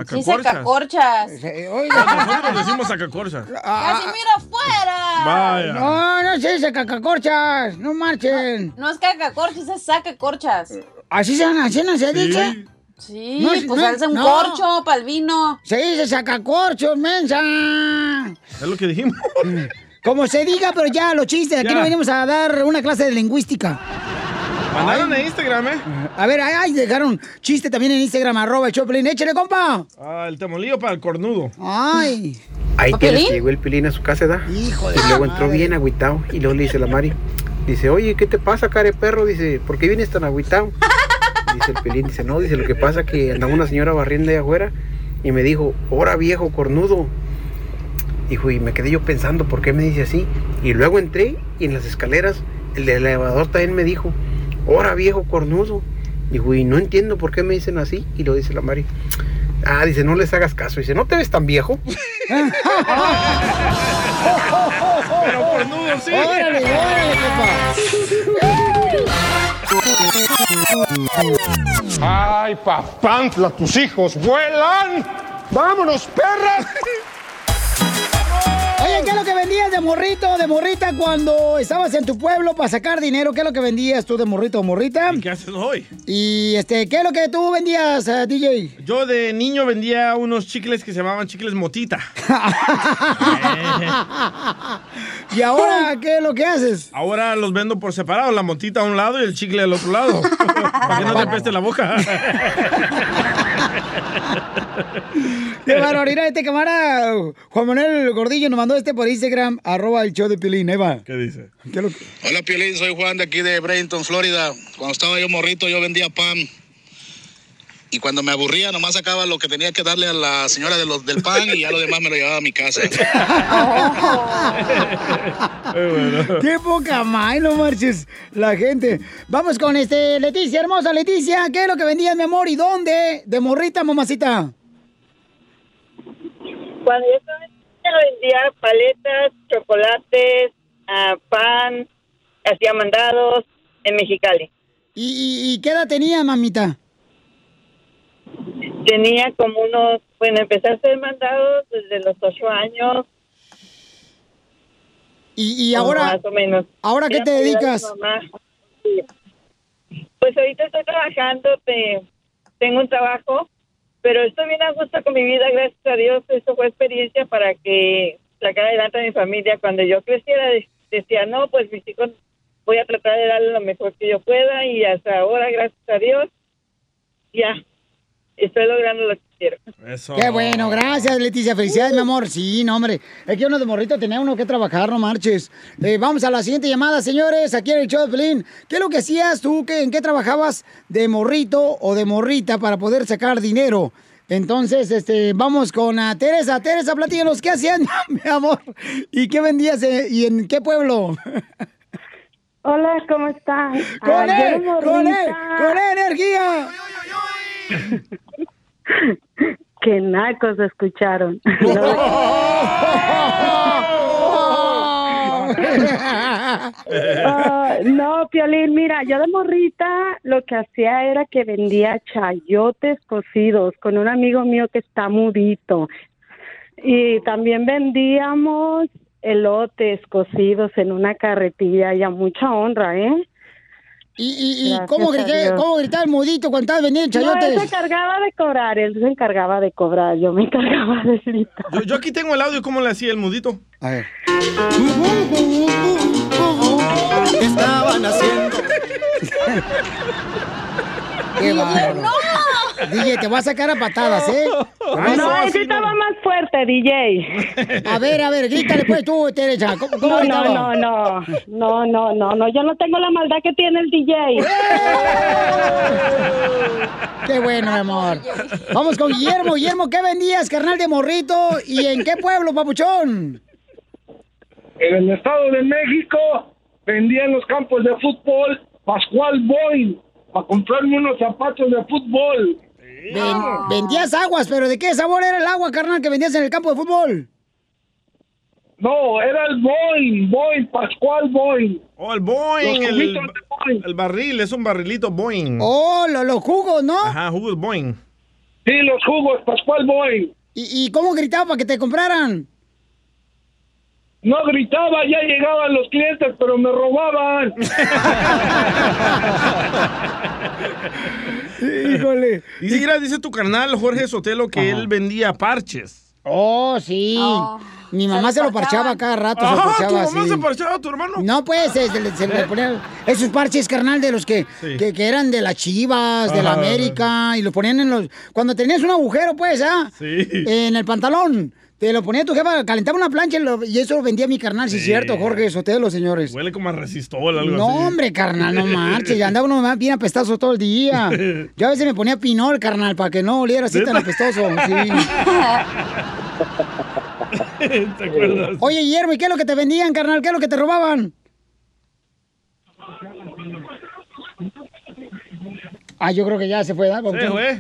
S6: Sí, se cacorchas.
S3: Se- Oiga.
S4: Nosotros decimos sacacorchas.
S3: Ah,
S6: ¡Casimiro, fuera!
S4: Vaya.
S3: No, no se dice cacacorchas, no marchen.
S6: No es cacacorchas, es sacacorchas.
S3: ¿Así se, así no se dice?
S6: Sí,
S3: No es-
S6: pues
S3: no-
S6: hace un
S3: no.
S6: corcho para el vino.
S3: Se dice sacacorchos, mensa.
S4: Es lo que dijimos.
S3: Como se diga, pero ya, los chistes. Aquí
S4: Ya.
S3: no venimos a dar una clase de lingüística.
S4: Mandaron en Instagram, ¿eh?
S3: A ver, ay, ay, dejaron chiste también en Instagram, arroba el Choplin. Échale, compa.
S4: Ah, el temolillo para el cornudo.
S3: Ay.
S21: Ahí que llegó el Pilín a su casa, ¿da?
S3: Hijo de
S21: Y luego entró
S3: madre.
S21: bien agüitado. Y luego le dice la Mari, dice, oye, ¿qué te pasa, care perro? Dice, ¿por qué vienes tan agüitado? Dice el Pilín, dice, no, dice, lo que pasa que andaba una señora barriendo ahí afuera y me dijo, ¡hora viejo cornudo! Dijo, y me quedé yo pensando, ¿por qué me dice así? Y luego entré y en las escaleras el del elevador también me dijo, ¡hora viejo cornudo! Dijo, y no entiendo por qué me dicen así. Y lo dice la Mari, ah, dice, no les hagas caso. Dice, ¿no te ves tan viejo?
S4: Pero cornudo, sí.
S3: Órale, órale,
S22: ¡Ay, papantla, tus hijos vuelan! ¡Vámonos, perras!
S3: Oye, ¿qué es lo que vendías de morrito, de morrita cuando estabas en tu pueblo para sacar dinero? ¿Qué es lo que vendías tú de morrito o morrita?
S4: ¿Qué haces hoy?
S3: Y este, ¿qué es lo que tú vendías, eh, DJ?
S4: Yo de niño vendía unos chicles que se llamaban chicles motita.
S3: ¿Y ahora qué es lo que haces?
S4: Ahora los vendo por separado, la motita a un lado y el chicle al otro lado. para que no te peste la boca.
S3: Qué barbaridad, este camarada Juan Manuel Gordillo nos mandó este por Instagram, arroba el show de Pilín, ahí va.
S4: ¿Qué dice?
S3: ¿Qué lo-
S23: Hola Piolín, soy Juan de aquí de Bradenton, Florida. Cuando estaba yo morrito yo vendía pan. Y cuando me aburría nomás sacaba lo que tenía que darle a la señora de los, del pan y ya lo demás me lo llevaba a mi casa.
S3: Qué poca más, no marches la gente. Vamos con este Leticia, hermosa Leticia, ¿qué es lo que vendías, mi amor? ¿Y dónde? De morrita, mamacita.
S24: Cuando yo estaba vendía paletas, chocolates, ah, pan, hacía mandados en Mexicali.
S3: ¿Y, qué edad tenías, mamita?
S24: Tenía como unos, bueno, empecé a hacer mandados desde los ocho años.
S3: Y, y ahora,
S24: Más o menos.
S3: ¿ahora qué te dedicas?
S24: Pues ahorita estoy trabajando, te- tengo un trabajo, pero estoy bien a gusto con mi vida, gracias a Dios. Eso fue experiencia para que sacara adelante a mi familia. Cuando yo creciera, de- decía, no, pues mis hijos voy a tratar de darle lo mejor que yo pueda y hasta ahora, gracias a Dios, ya estoy logrando lo que quiero.
S3: Qué bueno, gracias Leticia, felicidades mi amor. Sí, no hombre, es que uno de morrito tenía uno que trabajar, no marches. Eh, vamos a la siguiente llamada, señores, aquí en el show de Pelín. ¿Qué es lo que hacías tú? ¿Qué, ¿En qué trabajabas de morrito o de morrita para poder sacar dinero? Entonces, este, vamos con ah, Teresa. Teresa, platícanos, ¿qué hacían, mi amor? ¿Y qué vendías eh, y en qué pueblo?
S13: Hola, ¿cómo están?
S3: ¡Con él!
S13: de
S3: ¡Con él!
S13: morrita-
S3: ¡Con él, energía!
S13: Qué nacos escucharon. No, Piolín, mira, yo de morrita lo que hacía era que vendía chayotes cocidos con un amigo mío que está mudito. Y también vendíamos elotes cocidos en una carretilla y a mucha honra, ¿eh?
S3: ¿Y, y, y
S13: Gracias
S3: cómo, grité, cómo gritaba el mudito cuando estabas vendiendo
S13: No, él
S3: chayotes?
S13: se encargaba de cobrar, él se encargaba de cobrar, yo me encargaba de gritar.
S4: Yo, yo aquí tengo el audio, ¿cómo le hacía el mudito?
S3: A ver.
S12: Estaban haciendo.
S3: Qué bárbaro. DJ, te voy a sacar a patadas, ¿eh?
S13: No, él gritaba más fuerte, DJ.
S3: A ver, a ver, grítale pues tú, Teresa. ¿Cómo, cómo
S13: No, no, no, no, no, no, no, no, yo no tengo la maldad que tiene el DJ.
S3: Qué bueno, mi amor. Vamos con Guillermo. Guillermo, ¿qué vendías, carnal de morrito? ¿Y en qué pueblo, papuchón?
S25: En el Estado de México vendía en los campos de fútbol Pascual Boy para comprarme unos zapatos de fútbol.
S3: Ven- vendías aguas, pero ¿de qué sabor era el agua, carnal, que vendías en el campo de fútbol?
S25: No, era el Boeing, Boeing, Pascual Boeing.
S4: Oh, el Boeing,
S25: Los
S4: el, barril, es un barrilito Boeing.
S3: Oh, lo- los jugos, ¿no?
S4: Ajá, jugos Boeing.
S25: Sí, los jugos, Pascual Boeing.
S3: ¿Y, y cómo gritaba para que te compraran?
S25: No gritaba, ya llegaban los clientes, pero me robaban.
S3: Híjole.
S4: Y mira, dice tu carnal Jorge Sotelo que él vendía parches.
S3: Oh, sí. Mi mamá se lo parchaba cada rato. se lo
S4: Ah,
S3: parchaba
S4: ¿tu mamá se parchaba a tu hermano?
S3: No, pues, se, se le, se le ponían esos parches, carnal, de los que,
S4: Sí.
S3: que, que eran de las chivas, de la
S4: Ajá.
S3: América, y lo ponían en los... Cuando tenías un agujero, pues, ¿ah?
S4: Sí.
S3: En el pantalón. Te lo ponía tu jefa, calentaba una plancha y, eso lo vendía mi carnal, sí, es cierto, Jorge Sotelo, señores.
S4: Huele como a resistol, algo
S3: No,
S4: así.
S3: hombre, carnal, no marches. Ya andaba uno más bien apestoso todo el día. Yo a veces me ponía pinol, carnal, para que no oliera así tan apestoso. Sí.
S4: ¿Te acuerdas?
S3: Oye, Guillermo, ¿y qué es lo que te vendían, carnal? ¿Qué es lo que te robaban? Ah, yo creo que ya se fue, ¿verdad,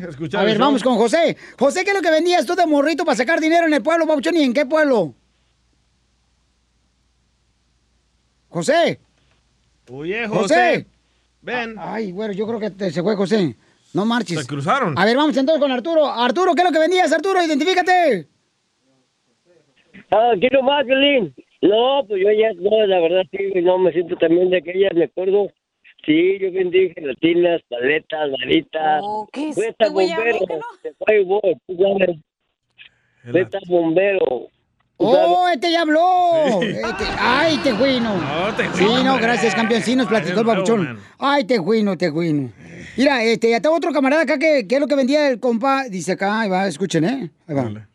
S4: escuchar
S3: A ver, vamos con José. José, ¿qué es lo que vendías tú de morrito para sacar dinero en el pueblo, Papuchón? ¿Y en qué pueblo? José.
S4: Oye,
S3: José.
S4: José. Ven.
S3: Ay, bueno, yo creo que te- se fue José. No marches.
S4: Se cruzaron.
S3: A ver, vamos entonces con Arturo. Arturo, ¿qué es lo que vendías, Arturo? Identifícate.
S19: Ah, aquí nomás, Violín. No, pues yo ya, no, la verdad sí, no, me siento también de aquellas, me acuerdo. Sí, yo vendí gelatinas, paletas, varitas.
S6: Oh, ¿qué es? ¿Te
S19: bombero.
S6: ver que no?
S19: de Firewall, tú sabes. Bombero.
S3: ¡Oh, este ya habló! Este- ¡Ay, tejuino!
S4: No, Tejuino,
S3: Sí, no, gracias, campeón. Sí, nos platicó el babuchón. ¡Ay, tejuino, tejuino! Mira, este, ya tengo otro camarada acá que, que es lo que vendía el compa. Dice acá, ahí va, escuchen, ¿eh? Ahí va.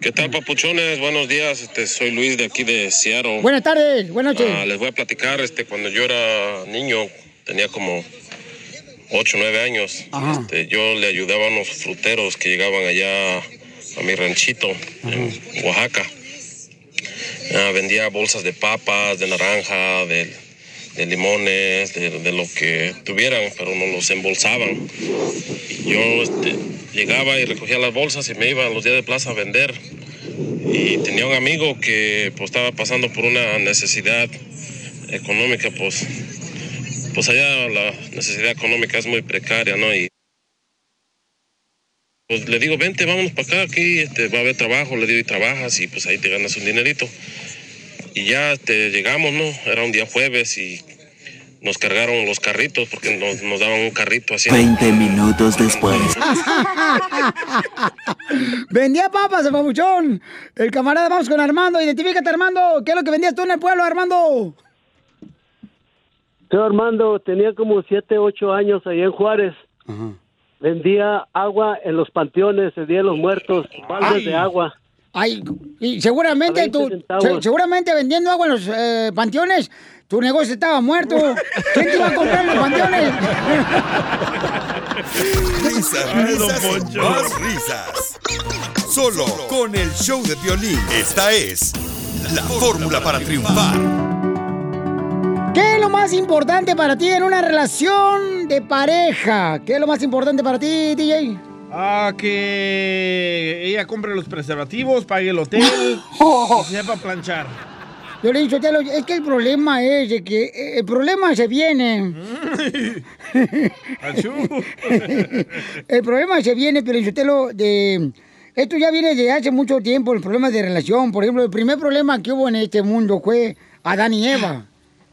S26: ¿Qué tal, papuchones? Buenos días. Este, soy Luis de aquí de Seattle.
S3: Buenas tardes, buenas noches.
S26: Ah, les voy a platicar, este, cuando yo era niño, tenía como 8 o 9 años. Este, yo le ayudaba a unos fruteros que llegaban allá a mi ranchito en Oaxaca. Ah, vendía bolsas de papas, de naranja, de, de limones, de, lo que tuvieran, pero no los embolsaban. Yo este, llegaba y recogía las bolsas y me iba a los días de plaza a vender. Y tenía un amigo que pues, estaba pasando por una necesidad económica, pues, pues allá la necesidad económica es muy precaria, ¿no? Y pues le digo, vente, vámonos para acá, aquí este, va a haber trabajo, le digo, y trabajas y pues ahí te ganas un dinerito. Y ya este, llegamos, ¿no? Era un día jueves y nos cargaron los carritos porque nos, nos daban un carrito así.
S27: 20 minutos después.
S3: Vendía papas, el babuchón. El camarada, vamos con Armando. Identifícate, Armando. ¿Qué es lo que vendías tú en el pueblo, Armando?
S28: Yo, Armando, tenía como siete, ocho años allá en Juárez. Vendía agua en los panteones, el Día de los Muertos, baldes de agua.
S3: Ay, y seguramente
S28: A 20
S3: tú, se- seguramente vendiendo agua en los eh, panteones, tu negocio estaba muerto. ¿Quién te iba a comprar en los panteones?
S1: Risas, risas más risas. Solo con el show de violín. Esta es la fórmula para triunfar.
S3: ¿Qué es lo más importante para ti en una relación de pareja? ¿Qué es lo más importante para ti, DJ?
S4: Ah, que ella compre los preservativos, pague el hotel y sepa planchar.
S3: Yo le Telo, es que el problema es de que eh, el problema se viene. el problema se viene, pero yo de... Esto ya viene de hace mucho tiempo, el problema de relación. Por ejemplo, el primer problema que hubo en este mundo fue Adán y Eva,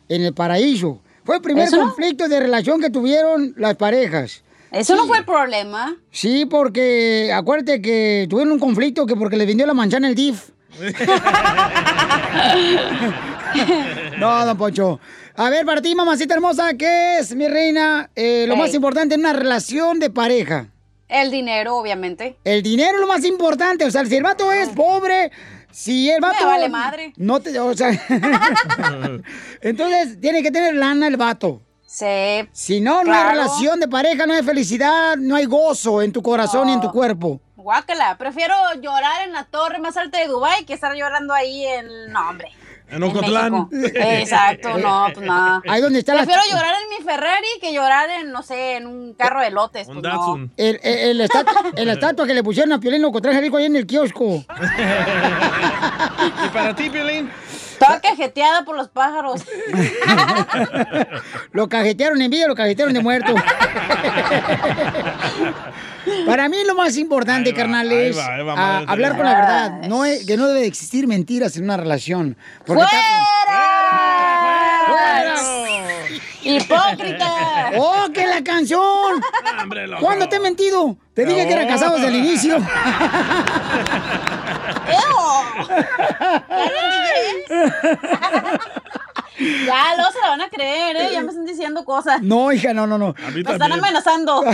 S3: en el paraíso. Fue el primer
S6: ¿Eso
S3: conflicto de relación que tuvieron las parejas.
S6: Eso no fue el problema.
S3: Sí, porque acuérdate que tuvieron un conflicto que porque le vendió la manzana el DIF. No, don Poncho. A ver, para ti, mamacita hermosa, ¿qué es, mi reina, eh, lo más importante en una relación de pareja?
S6: El dinero, obviamente.
S3: El dinero es lo más importante. O sea, si el vato es pobre, si el vato...
S6: vale madre.
S3: No te... O sea... Entonces, tiene que tener lana el vato.
S6: Sí.
S3: Si no, no
S6: claro.
S3: hay relación de pareja, no hay felicidad, no hay gozo en tu corazón y en tu cuerpo.
S6: Guácala, prefiero llorar en la torre más alta de Dubai que estar llorando ahí en... No, hombre.
S4: En Ocotlán.
S6: Exacto, no, pues nada.
S3: Ahí donde está la-
S6: Prefiero llorar en mi Ferrari que llorar en, no sé, en un carro de lotes. pues no.
S3: El, el, el estatua, el estatua que le pusieron a Piolín traje rico ahí en el kiosco.
S4: ¿Y para ti, Piolín?
S6: Toda cajeteada por los pájaros.
S3: Lo cajetearon en vida, lo cajetearon de muerto. Para mí lo más importante, carnal,
S4: ahí
S3: es
S4: va, ahí va,
S3: a-
S4: madre
S3: hablar con la verdad. No es- que no debe de existir mentiras en una relación. Porque
S6: ¡Hipócrita!
S3: ¡Oh, que la canción! ¿Cuándo te he mentido? Te dije que era casado desde el inicio.
S6: Ya, luego se la van a creer, ¿eh? Ya me están diciendo cosas.
S3: No, hija, no, no, no.
S6: Me están amenazando.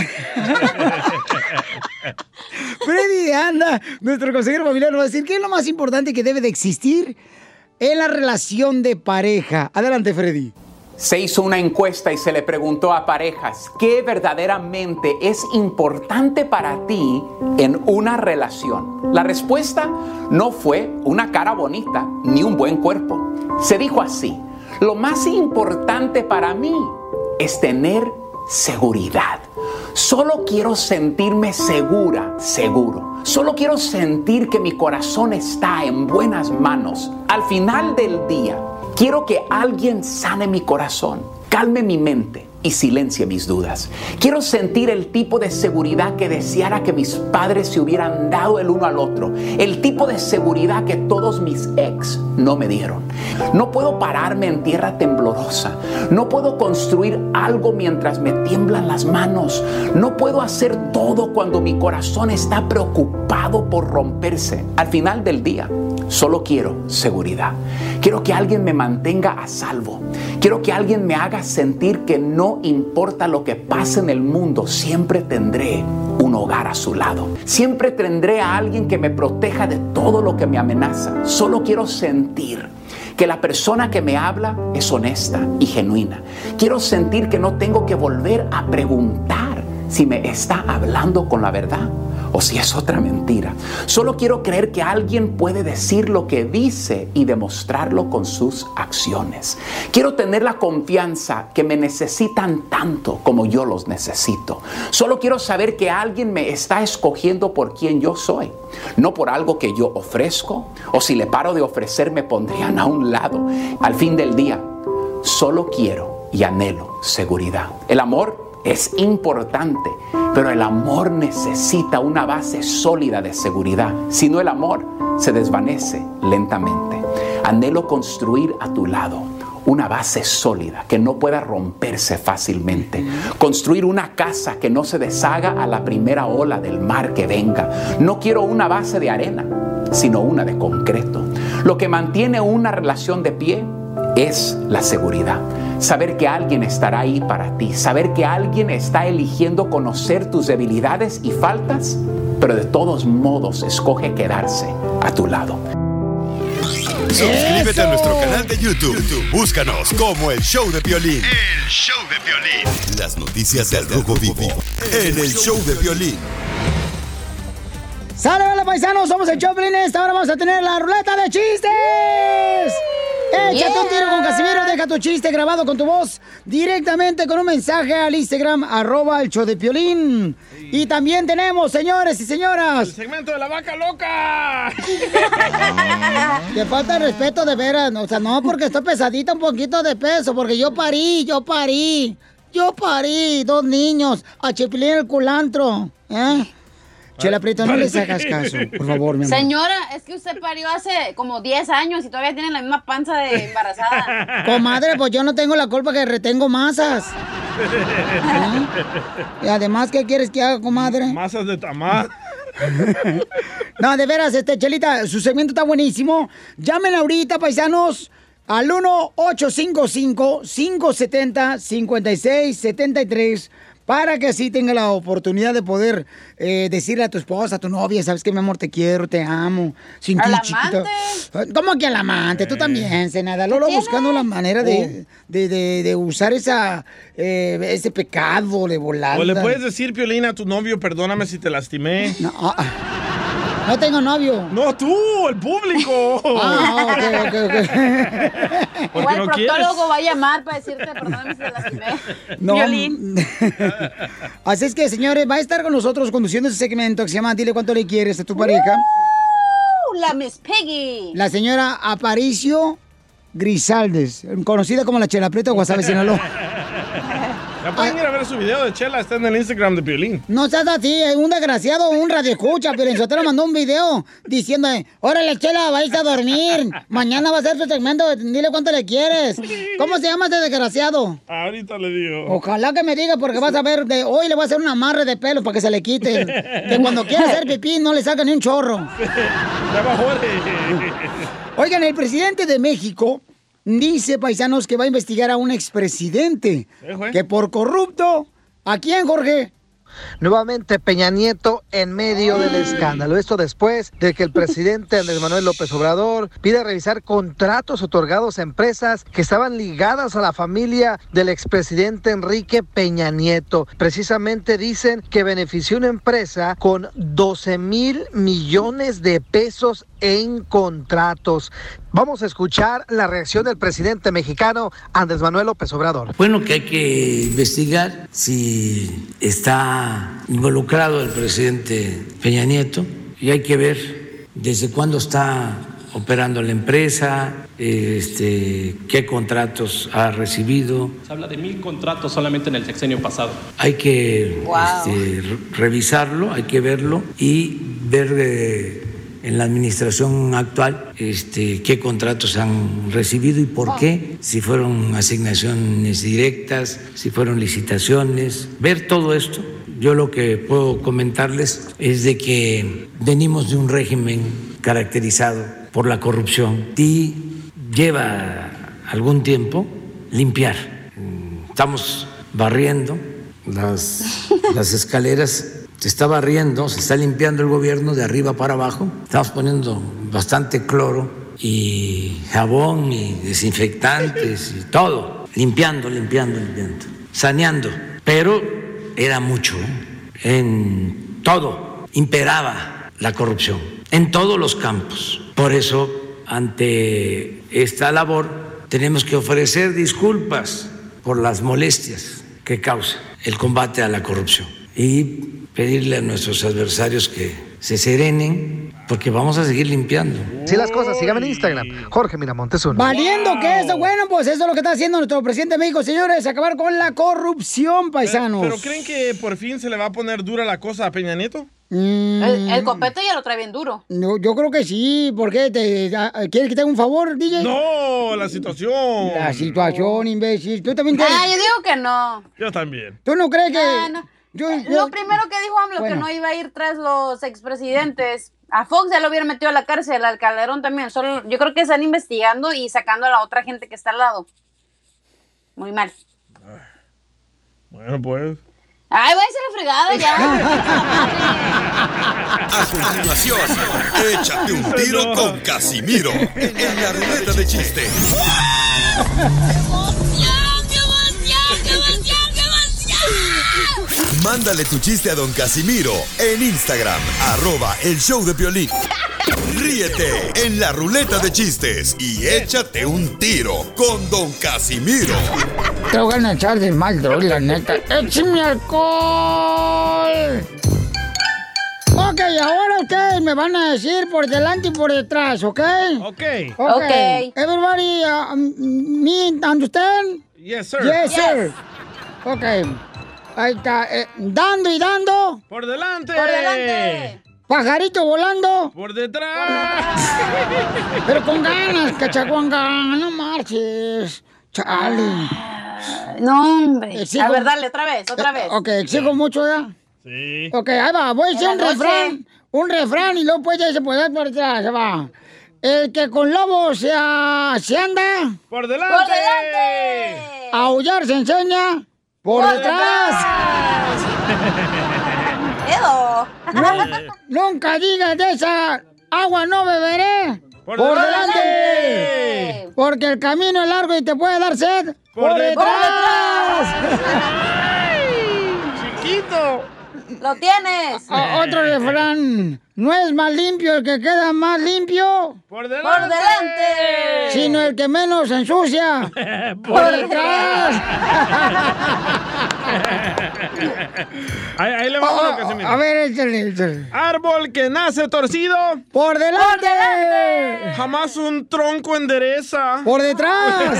S3: Freddy de Anda, nuestro consejero familiar, nos va a decir qué es lo más importante que debe de existir en la relación de pareja. Adelante, Freddy.
S29: Se hizo una encuesta y se le preguntó a parejas qué verdaderamente es importante para ti en una relación. La respuesta no fue una cara bonita ni un buen cuerpo. Se dijo así, lo más importante para mí es tener seguridad. Solo quiero sentirme segura, seguro. Solo quiero sentir que mi corazón está en buenas manos. Al final del día, quiero que alguien sane mi corazón, calme mi mente y silencie mis dudas. Quiero sentir el tipo de seguridad que deseara que mis padres se hubieran dado el uno al otro. El tipo de seguridad que todos mis ex no me dieron. No puedo pararme en tierra temblorosa. No puedo construir algo mientras me tiemblan las manos. No puedo hacer todo cuando mi corazón está preocupado por romperse. Al final del día, Solo quiero seguridad. Quiero que alguien me mantenga a salvo. Quiero que alguien me haga sentir que no importa lo que pase en el mundo, siempre tendré un hogar a su lado. Siempre tendré a alguien que me proteja de todo lo que me amenaza. Solo quiero sentir que la persona que me habla es honesta y genuina. Quiero sentir que no tengo que volver a preguntar si me está hablando con la verdad o si es otra mentira. Solo quiero creer que alguien puede decir lo que dice y demostrarlo con sus acciones. Quiero tener la confianza que me necesitan tanto como yo los necesito. Solo quiero saber que alguien me está escogiendo por quien yo soy, no por algo que yo ofrezco o si le paro de ofrecer me pondrían a un lado. Al fin del día, solo quiero y anhelo seguridad. El amor es importante, pero el amor necesita una base sólida de seguridad. Si no, el amor se desvanece lentamente. Anhelo construir a tu lado una base sólida que no pueda romperse fácilmente. Construir una casa que no se deshaga a la primera ola del mar que venga. No quiero una base de arena, sino una de concreto. Lo que mantiene una relación de pie es la seguridad. Saber que alguien estará ahí para ti, saber que alguien está eligiendo conocer tus debilidades y faltas, pero de todos modos escoge quedarse a tu lado.
S1: Suscríbete a nuestro canal de YouTube. Búscanos como el Show de Violín. El Show de Violín. Las noticias del Rojo Vivo en el Show de Violín.
S3: ¡Sale, hola paisanos! Somos el Choplin. Esta hora vamos a tener la ruleta de chistes. Échate un tiro con Casimiro, deja tu chiste grabado con tu voz directamente con un mensaje al Instagram, arroba el show de Piolín. Y también tenemos, señores y señoras.
S4: El segmento de la vaca loca.
S3: Te falta el respeto de veras, o sea, no, porque estoy pesadita un poquito de peso, porque yo parí, yo parí. Yo parí dos niños, a Chipilín el culantro. ¿eh? Chela Prieto, no les hagas caso, por favor, mi amor.
S6: Señora, es que usted parió hace como 10 años y todavía tiene la misma panza de embarazada.
S3: Comadre, pues yo no tengo la culpa que retengo masas. Y además, ¿qué quieres que haga, comadre?
S4: Masas de tamal.
S3: No, de veras, este, Chelita, su segmento está buenísimo. Llamen ahorita, paisanos, al 1-855-570-5673 para que así tenga la oportunidad de poder eh, decirle a tu esposa, a tu novia, sabes que mi amor, te quiero, te amo. Sin ti,
S6: ¿Al
S3: chiquito. ¿Cómo que al amante? Tú también, Senada. Lolo buscando la manera de, de, de- de usar esa, eh, ese pecado de volar.
S4: O le puedes decir, Piolín, a tu novio, perdóname si te lastimé.
S3: No, no tengo novio.
S4: No, tú, el público.
S3: Ah, ok, ok, ok.
S6: O
S4: Porque
S6: el
S4: no quieres.
S6: proctólogo va a llamar para decirte, perdóname si te lastimé.
S3: No.
S6: Violín.
S3: Así es que, señores, va a estar con nosotros conduciendo ese segmento que se llama Dile cuánto le quieres a tu pareja.
S6: Uh, la Miss Piggy.
S3: La señora Aparicio Grisaldes, conocida como la Chela Prieto de Guasave, Sinaloa.
S4: Ya pueden ir a ver su video de Chela, está en el Instagram de Piolín.
S3: No seas así, eh, un desgraciado, un radio escucha, pero Sotelo mandó un video diciendo, órale, Chela, vais a dormir. Mañana va a ser tu segmento, dile cuánto le quieres. ¿Cómo se llama ese desgraciado?
S4: Ahorita le digo.
S3: Ojalá que me diga, porque vas a ver, de hoy le voy a hacer un amarre de pelo para que se le quite. Que cuando quiera hacer pipí no le saca ni un chorro. Oigan, el presidente de México dice, paisanos, que va a investigar a un expresidente que por corrupto, ¿a quién, Jorge?
S8: Nuevamente Peña Nieto en medio del escándalo. Esto después de que el presidente Andrés Manuel López Obrador pide revisar contratos otorgados a empresas que estaban ligadas a la familia del expresidente Enrique Peña Nieto. Precisamente dicen que benefició una empresa con 12 mil millones de pesos en contratos. Vamos a escuchar la reacción del presidente mexicano Andrés Manuel López Obrador.
S27: Bueno, que hay que investigar si está involucrado el presidente Peña Nieto y hay que ver desde cuándo está
S7: operando la empresa, este, qué contratos ha recibido.
S9: Se habla de mil contratos solamente en el sexenio pasado.
S7: Hay que
S9: Wow.
S7: este, re- revisarlo, hay que verlo y ver eh, en la administración actual este, qué contratos han recibido y por qué, si fueron asignaciones directas, si fueron licitaciones, ver todo esto. Yo lo que puedo comentarles es de que venimos de un régimen caracterizado por la corrupción y lleva algún tiempo limpiar. Estamos barriendo las, las escaleras, se está barriendo, se está limpiando el gobierno de arriba para abajo, estamos poniendo bastante cloro y jabón y desinfectantes y todo, limpiando, limpiando, limpiando, saneando, pero era mucho, en todo imperaba la corrupción, en todos los campos. Por eso, ante esta labor, tenemos que ofrecer disculpas por las molestias que causa el combate a la corrupción y pedirle a nuestros adversarios que se serenen porque vamos a seguir limpiando.
S8: Si las cosas, síganme en Instagram, Jorge Miramontes uno.
S3: Valiendo que eso, bueno, pues eso es lo que está haciendo nuestro presidente de México, señores, acabar con la corrupción, paisanos.
S4: ¿Pero creen que por fin se le va a poner dura la cosa a Peña Nieto?
S6: El, el copete ya lo trae bien duro.
S3: Mm, No, yo creo que sí, porque te, a- ¿quieres que te haga un favor, DJ?
S4: No, la situación.
S3: La situación, imbécil. Tú también tienes...
S6: Ah, yo digo que no.
S4: Yo también.
S3: ¿Tú no crees que...?
S6: Ah, no.
S3: Yo-
S6: Eh,
S3: yo-
S6: Lo primero que dijo AMLO
S3: Bueno.
S6: que no iba a ir tras los expresidentes. A Fox ya lo hubiera metido a la cárcel, al Calderón también. Solo, yo creo que están investigando y sacando a la otra gente que está al lado. Muy mal.
S4: Bueno, pues.
S6: Ay, váyase a la fregada ya.
S1: A continuación, échate un tiro con Casimiro en la ruleta de chiste. Mándale tu chiste a don Casimiro en Instagram, arroba el show de violín. Ríete en la ruleta de chistes y échate un tiro con don Casimiro.
S3: Te voy a echar de mal, droga, la neta. ¡Échame alcohol! Ok, ahora ustedes me van a decir por delante y por detrás, ¿ok?
S4: Ok.
S6: Ok.
S3: Everybody, uh, me understand?
S4: Yes, sir.
S3: Yes, sir. Ok. Ahí está. eh, dando y dando.
S4: Por delante.
S6: Por delante.
S3: Pajarito volando.
S4: Por detrás.
S3: Pero con ganas, cachaguanga. No marches. Chale.
S6: No, hombre.
S3: Exijo-
S6: A ver, dale, otra vez, otra vez.
S3: Ok, exijo mucho ya.
S4: Sí.
S3: Ok, ahí va. Voy a decir un refrán. Un refrán y luego pues ya se puede dar por detrás. Se va. El que con lobo se, a- se anda.
S4: Por delante.
S6: Por delante.
S3: A aullar se enseña. Por,
S6: Por
S3: detrás.
S6: Edo.
S3: Nu- nunca digas de esa agua no beberé.
S4: Por
S3: delante.
S6: delante.
S3: Porque el camino es largo y te puede dar sed.
S4: Por
S3: detrás.
S4: Chiquito.
S6: Lo tienes.
S3: O- otro refrán. No es más limpio el que queda más limpio,
S4: Por delante.
S6: Por delante.
S3: sino el que menos se ensucia.
S4: Por
S3: detrás.
S4: ahí, ahí le va uno, Casimiro.
S3: Oh, A ver, échale, échale.
S4: Árbol que nace torcido.
S3: Por delante.
S4: Jamás un tronco endereza.
S3: Por detrás.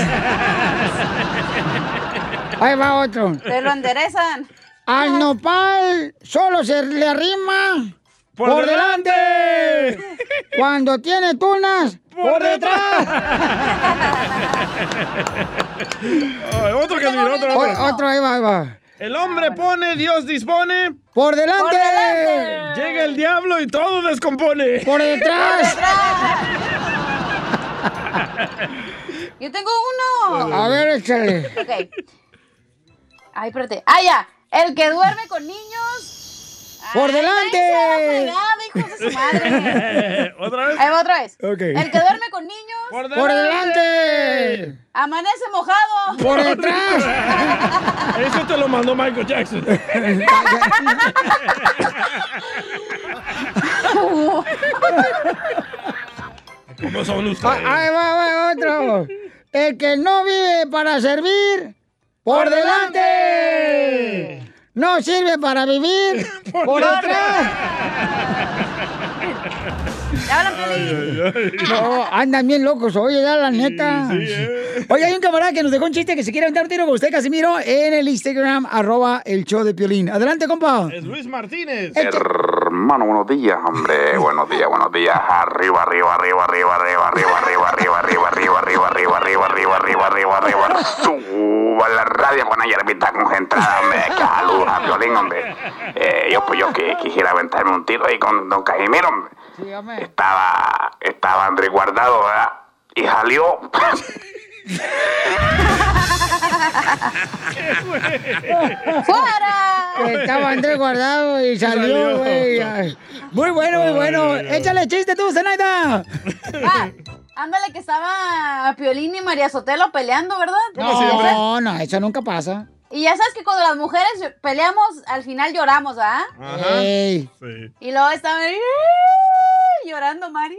S3: Ahí va otro.
S6: Te lo enderezan.
S3: Al nopal solo se le arrima.
S4: Por delante.
S3: Cuando tiene tunas. Por, detrás.
S4: Ay, otro Casimiro, otro, otro.
S3: O- otro, ahí va, ahí va.
S4: El hombre pone, Dios dispone.
S3: Por delante.
S6: Por delante.
S4: Llega el diablo y todo descompone.
S3: Por detrás.
S6: Yo tengo uno.
S3: A ver, échale.
S6: Ok. Ay, espérate. Ah, ya. El que duerme con niños.
S3: Por
S6: Ay,
S3: delante.
S6: fregada, de su madre.
S4: ¿Otra vez?
S6: Ahí va otra vez. El que duerme con niños.
S4: Por
S3: Por delante.
S6: Amanece mojado.
S3: Por detrás.
S4: Eso te lo mandó Michael Jackson. ¿Cómo son ustedes?
S3: Ah, Ahí va, va otro. El que no vive para servir. Por,
S4: Por
S3: delante. No sirve para vivir. Por, detrás.
S6: ¡Te hablan, Piolín!
S3: No, andan bien locos, oye, ya la neta. Oye, hay un camarada que nos dejó un chiste que se quiere aventar un tiro con usted, Casimiro, en el Instagram, arroba el show de Piolín. Adelante, compa.
S4: Es Luis Martínez.
S30: Hermano, buenos días, hombre. Buenos días, buenos días. Arriba, arriba, arriba, arriba, arriba, arriba, arriba, arriba, arriba, arriba, arriba, arriba, arriba, arriba, arriba, arriba, arriba. Suba la radio con ayer mitad concentrada, hombre. Que saludos a Violín, hombre. Eh, yo, pues yo que quisiera aventarme un tiro ahí con don Casimiro, hombre. Estaba, estaba Andrés guardado, ¿verdad? Y salió.
S6: ¡Fuera!
S3: Estaba Andrés guardado y salió, güey. Ay, Muy bueno, muy bueno. Échale chiste tú, Zenaida.
S6: Ah, ándale que estaba Piolín y María Sotelo peleando, ¿verdad?
S3: No, no, eso nunca pasa.
S6: Y ya sabes que cuando las mujeres peleamos, al final lloramos, ¿ah?
S3: Ey.
S6: Y luego estaban ahí, llorando, Mari.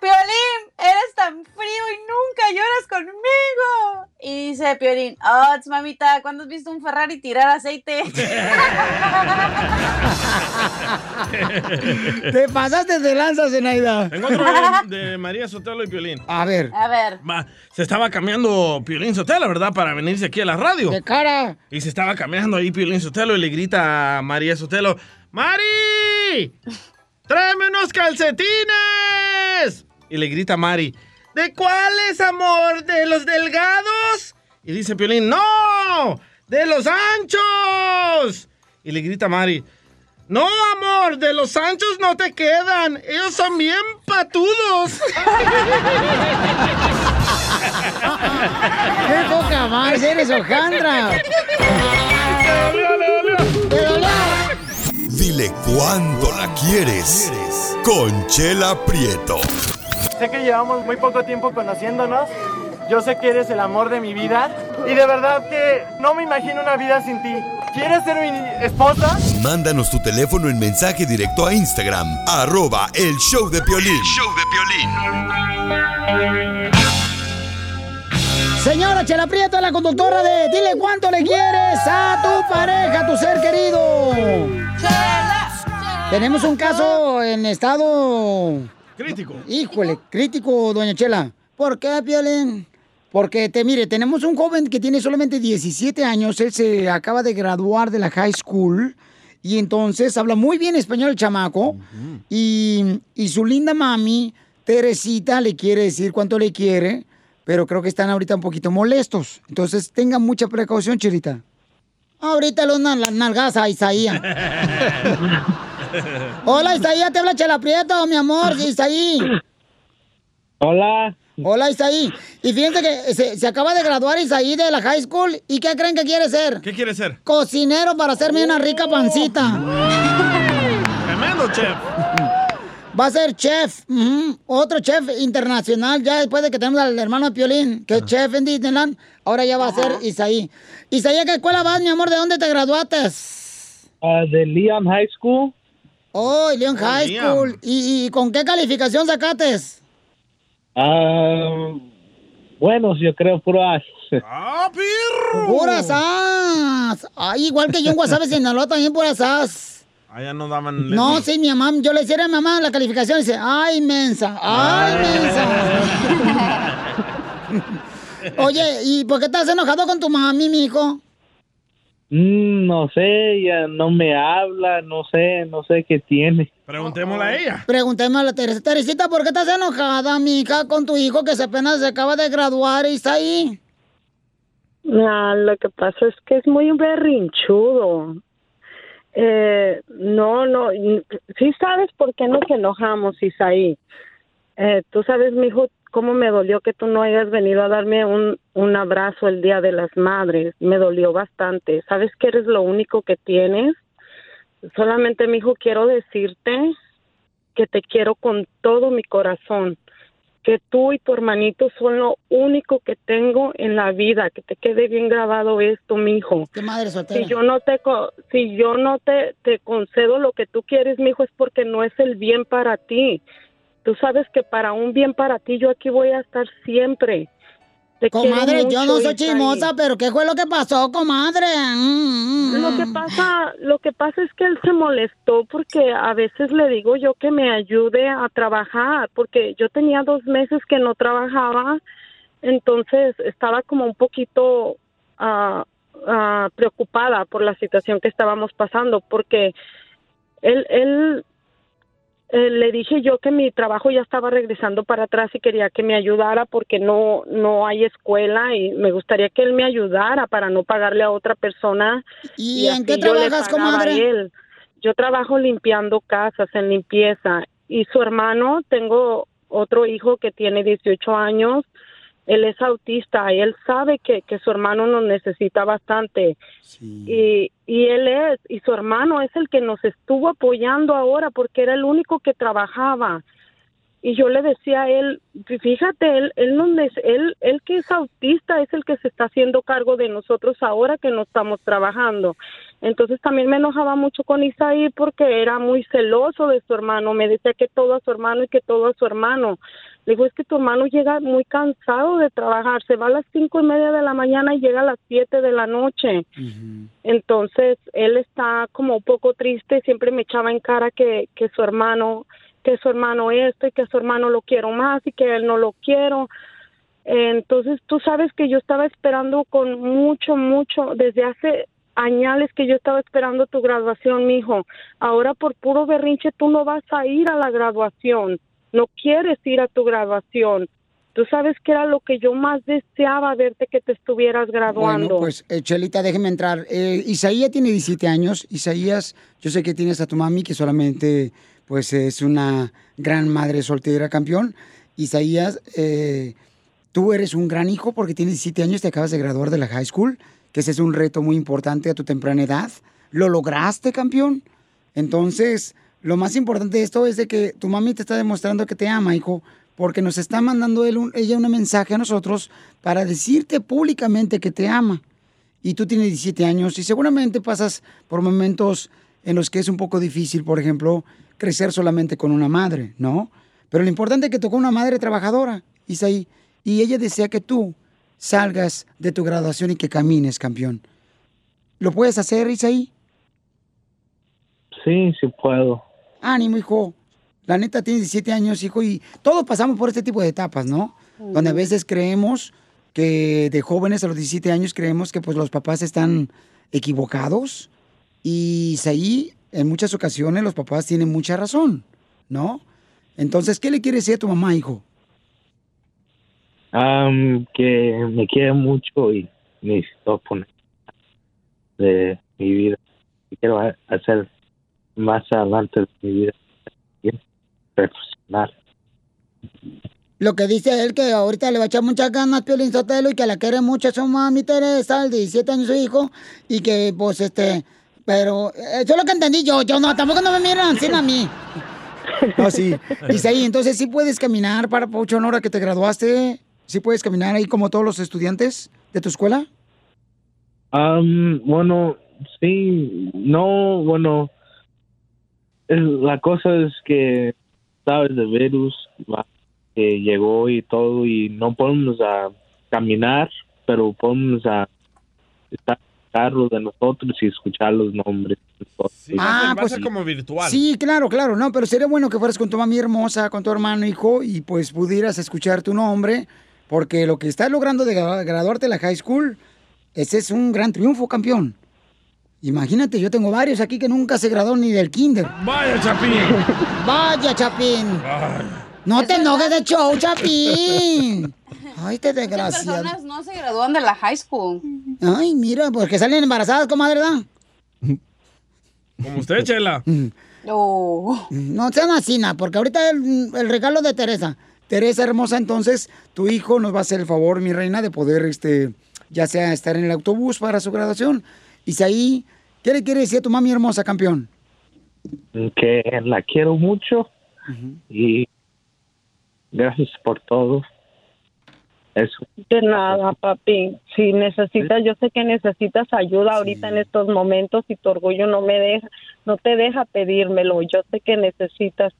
S6: Piolín, eres tan frío y nunca lloras conmigo. Y dice Piolín, oh, mamita, ¿cuándo has visto un Ferrari tirar aceite?
S3: Te pasaste de lanza, Zenaida.
S4: Tengo otro de, de María Sotelo y Piolín.
S3: A ver.
S6: A ver.
S4: Se estaba cambiando Piolín Sotelo, ¿verdad? Para venirse aquí a la radio.
S3: De cara.
S4: Y se estaba cambiando ahí Piolín Sotelo y le grita a María Sotelo, ¡Mari! ¡Tráeme unos calcetines! Y le grita a Mari, ¿de cuáles, amor? ¿De los delgados? Y dice Piolín, ¡No! ¡De los anchos! Y le grita a Mari, no, amor, de los anchos no te quedan. Ellos son bien patudos.
S3: ¡Qué poca más! ¡Eres hojandra!
S1: Dile cuándo la quieres. Conchela Prieto.
S31: Sé que llevamos muy poco tiempo conociéndonos. Yo sé que eres el amor de mi vida. Y de verdad que no me imagino una vida sin ti. ¿Quieres ser mi esposa?
S1: Mándanos tu teléfono en mensaje directo a Instagram, arroba el show de Piolín.
S3: Señora Chela Prieto, la conductora de Dile cuánto le quieres a tu pareja, a tu ser querido. Tenemos un caso en estado...
S4: Crítico.
S3: Híjole, crítico, doña Chela. ¿Por qué, Piolín? Porque, te mire, tenemos un joven que tiene solamente 17 años. Él se acaba de graduar de la high school. Y entonces habla muy bien español el chamaco. y, y su linda mami, Teresita, le quiere decir cuánto le quiere. Pero creo que están ahorita un poquito molestos. Entonces, tenga mucha precaución, Chirita. Ahorita los las nalgas a Isaías. Hola, Isaías, te habla Chela Prieto, mi amor, Isaí.
S31: Hola.
S3: Hola, Isaí. Y fíjense que se, se acaba de graduar Isaí de la high school. ¿Y qué creen que quiere ser?
S4: ¿Qué quiere ser?
S3: Cocinero para hacerme una rica pancita.
S4: Tremendo chef.
S3: Va a ser chef, ujú, otro chef internacional, ya después de que tenemos al hermano de Piolín, que es chef en Disneyland, ahora ya va a ser Isaí. Isaí, ¿a qué escuela vas, mi amor? ¿De dónde te graduaste?
S31: Ah, de Leon High School.
S3: Oh, Leon
S31: Oh,
S3: High. School. ¿Y, y con qué calificación sacaste?
S31: Ah, buenos, yo creo, puro as.
S4: ¡Ah, perro!
S3: Puras as. Ay, igual que yo en Guasave, Sinaloa, también puras as.
S4: Allá no daban...
S3: No, sí, mi mamá, yo le decía a mi mamá la calificación y dice, ay, mensa, ay, mensa. Oye, ¿y por qué estás enojado con tu mami, mi hijo?
S31: Mm, no sé, ya no me habla, no sé, no sé qué tiene.
S4: Preguntémosle a ella.
S3: Preguntémosle a la Teresa. Teresita, ¿por qué estás enojada, mi hija, con tu hijo que se apenas se acaba de graduar y está ahí?
S13: Ah, lo que pasa es que es muy berrinchudo. Eh, no, no, sí sabes por qué nos enojamos, Isaí. Eh, tú sabes, mijo, cómo me dolió que tú no hayas venido a darme un, un abrazo el Día de las Madres. Me dolió bastante. ¿Sabes que eres lo único que tienes? Solamente, mijo, quiero decirte que te quiero con todo mi corazón que tú y tu hermanito son lo único que tengo en la vida, que te quede bien grabado esto, mijo.
S3: ¿Qué madre soltera?
S13: Si yo no te si yo no te, te concedo lo que tú quieres, mijo, es porque no es el bien para ti. Tú sabes que para un bien para ti yo aquí voy a estar siempre. Te
S3: Comadre, yo no soy chismosa, pero ¿qué fue lo que pasó, comadre? Mm, mm,
S13: Lo que pasa, lo que pasa es que él se molestó porque a veces le digo yo que me ayude a trabajar, porque yo tenía dos meses que no trabajaba, entonces estaba como un poquito ah, preocupada por la situación que estábamos pasando, porque él, él eh, le dije yo que mi trabajo ya estaba regresando para atrás y quería que me ayudara porque no no hay escuela y me gustaría que él me ayudara para no pagarle a otra persona.
S3: ¿Y en qué
S13: yo
S3: trabajas,
S13: a
S3: comadre?
S13: él. Yo trabajo limpiando casas, en limpieza. Y su hermano, tengo otro hijo que tiene 18 años. Él es autista y él sabe que, que su hermano nos necesita bastante. Y, y él es, y su hermano es el que nos estuvo apoyando ahora porque era el único que trabajaba. Y yo le decía a él, fíjate, él, él, no él, él que es autista es el que se está haciendo cargo de nosotros ahora que no estamos trabajando. Entonces también me enojaba mucho con Isaí porque era muy celoso de su hermano. Me decía que todo a su hermano y que todo a su hermano. Le digo, es que tu hermano llega muy cansado de trabajar. Se va a las cinco y media de la mañana y llega a las siete de la noche. Entonces él está como un poco triste. Siempre me echaba en cara que, que su hermano, que su hermano esto y que su hermano lo quiero más y que él no lo quiero. Entonces tú sabes que yo estaba esperando con mucho, mucho, desde hace añales que yo estaba esperando tu graduación, mijo. Ahora por puro berrinche tú no vas a ir a la graduación, no quieres ir a tu graduación. Tú sabes que era lo que yo más deseaba verte que te estuvieras graduando.
S3: Bueno, pues, eh, Chelita, déjeme entrar. Eh, Isaías tiene 17 años. Isaías, yo sé que tienes a tu mami, que solamente, pues, es una gran madre soltera, campeón. Isaías, eh, tú eres un gran hijo porque tienes 17 años, te acabas de graduar de la high school, que ese es un reto muy importante a tu temprana edad. ¿Lo lograste, campeón? Entonces, lo más importante de esto es de que tu mami te está demostrando que te ama, hijo, porque nos está mandando él ella un mensaje a nosotros para decirte públicamente que te ama. Y tú tienes 17 años y seguramente pasas por momentos en los que es un poco difícil, por ejemplo, crecer solamente con una madre, ¿no? Pero lo importante es que tocó una madre trabajadora, Isaí, y ella desea que tú salgas de tu graduación y que camines, campeón. ¿Lo puedes hacer, Isaí?
S32: Sí, sí puedo.
S3: Ánimo, hijo. La neta tiene 17 años, hijo, y todos pasamos por este tipo de etapas, ¿no? Donde a veces creemos que de jóvenes a los 17 años creemos que pues los papás están equivocados y ahí en muchas ocasiones los papás tienen mucha razón, ¿no? Entonces, ¿qué le quieres decir a tu mamá, hijo?
S32: Am, que me quiere mucho y necesito poner de mi vida. Y quiero ha- hacer más adelante de mi vida profesional.
S3: Lo que dice él que ahorita le va a echar muchas ganas Piolín Sotelo y que la quiere mucho a su mami Teresa, el de 17 años su hijo, y que pues este, pero eso es lo que entendí yo, yo no, tampoco no me miran así a mí. No, sí. Dice ahí, entonces sí puedes caminar para Paucho Honora que te graduaste, sí puedes caminar ahí como todos los estudiantes de tu escuela.
S32: Am, bueno, sí, no, bueno, es- la cosa es que sabes de virus va, que llegó y todo y no podemos a caminar, pero podemos a estar en el carro de nosotros y escuchar los nombres.
S3: Ah,
S4: va a ser como virtual.
S3: Sí, claro, claro, no, pero sería bueno que fueras con tu mami hermosa, con tu hermano, hijo, y pues pudieras escuchar tu nombre, porque lo que estás logrando de gra- graduarte de la high school, ese es un gran triunfo, campeón. Imagínate, yo tengo varios aquí que nunca se graduaron ni del kinder.
S4: Vaya, Chapín.
S3: Vaya, Chapín. No te enojes de show, Chapín. Ay, te
S6: Muchas
S3: desgraciado.
S6: personas no se gradúan de la high school.
S3: Ay, mira, porque salen embarazadas, comadre, ¿verdad?
S4: Como usted, Chela.
S3: No sean así, na, porque ahorita el, el regalo de Teresa. Teresa hermosa, entonces tu hijo nos va a hacer el favor, mi reina, de poder, este, ya sea estar en el autobús para su graduación. Y si ahí, ¿qué le quiere decir a tu mami hermosa, campeón?
S32: Que la quiero mucho y gracias por todo. Eso.
S13: De nada, papi. Si necesitas, yo sé que necesitas ayuda ahorita en estos momentos y tu orgullo no me deja, no te deja pedírmelo. Yo sé que necesitas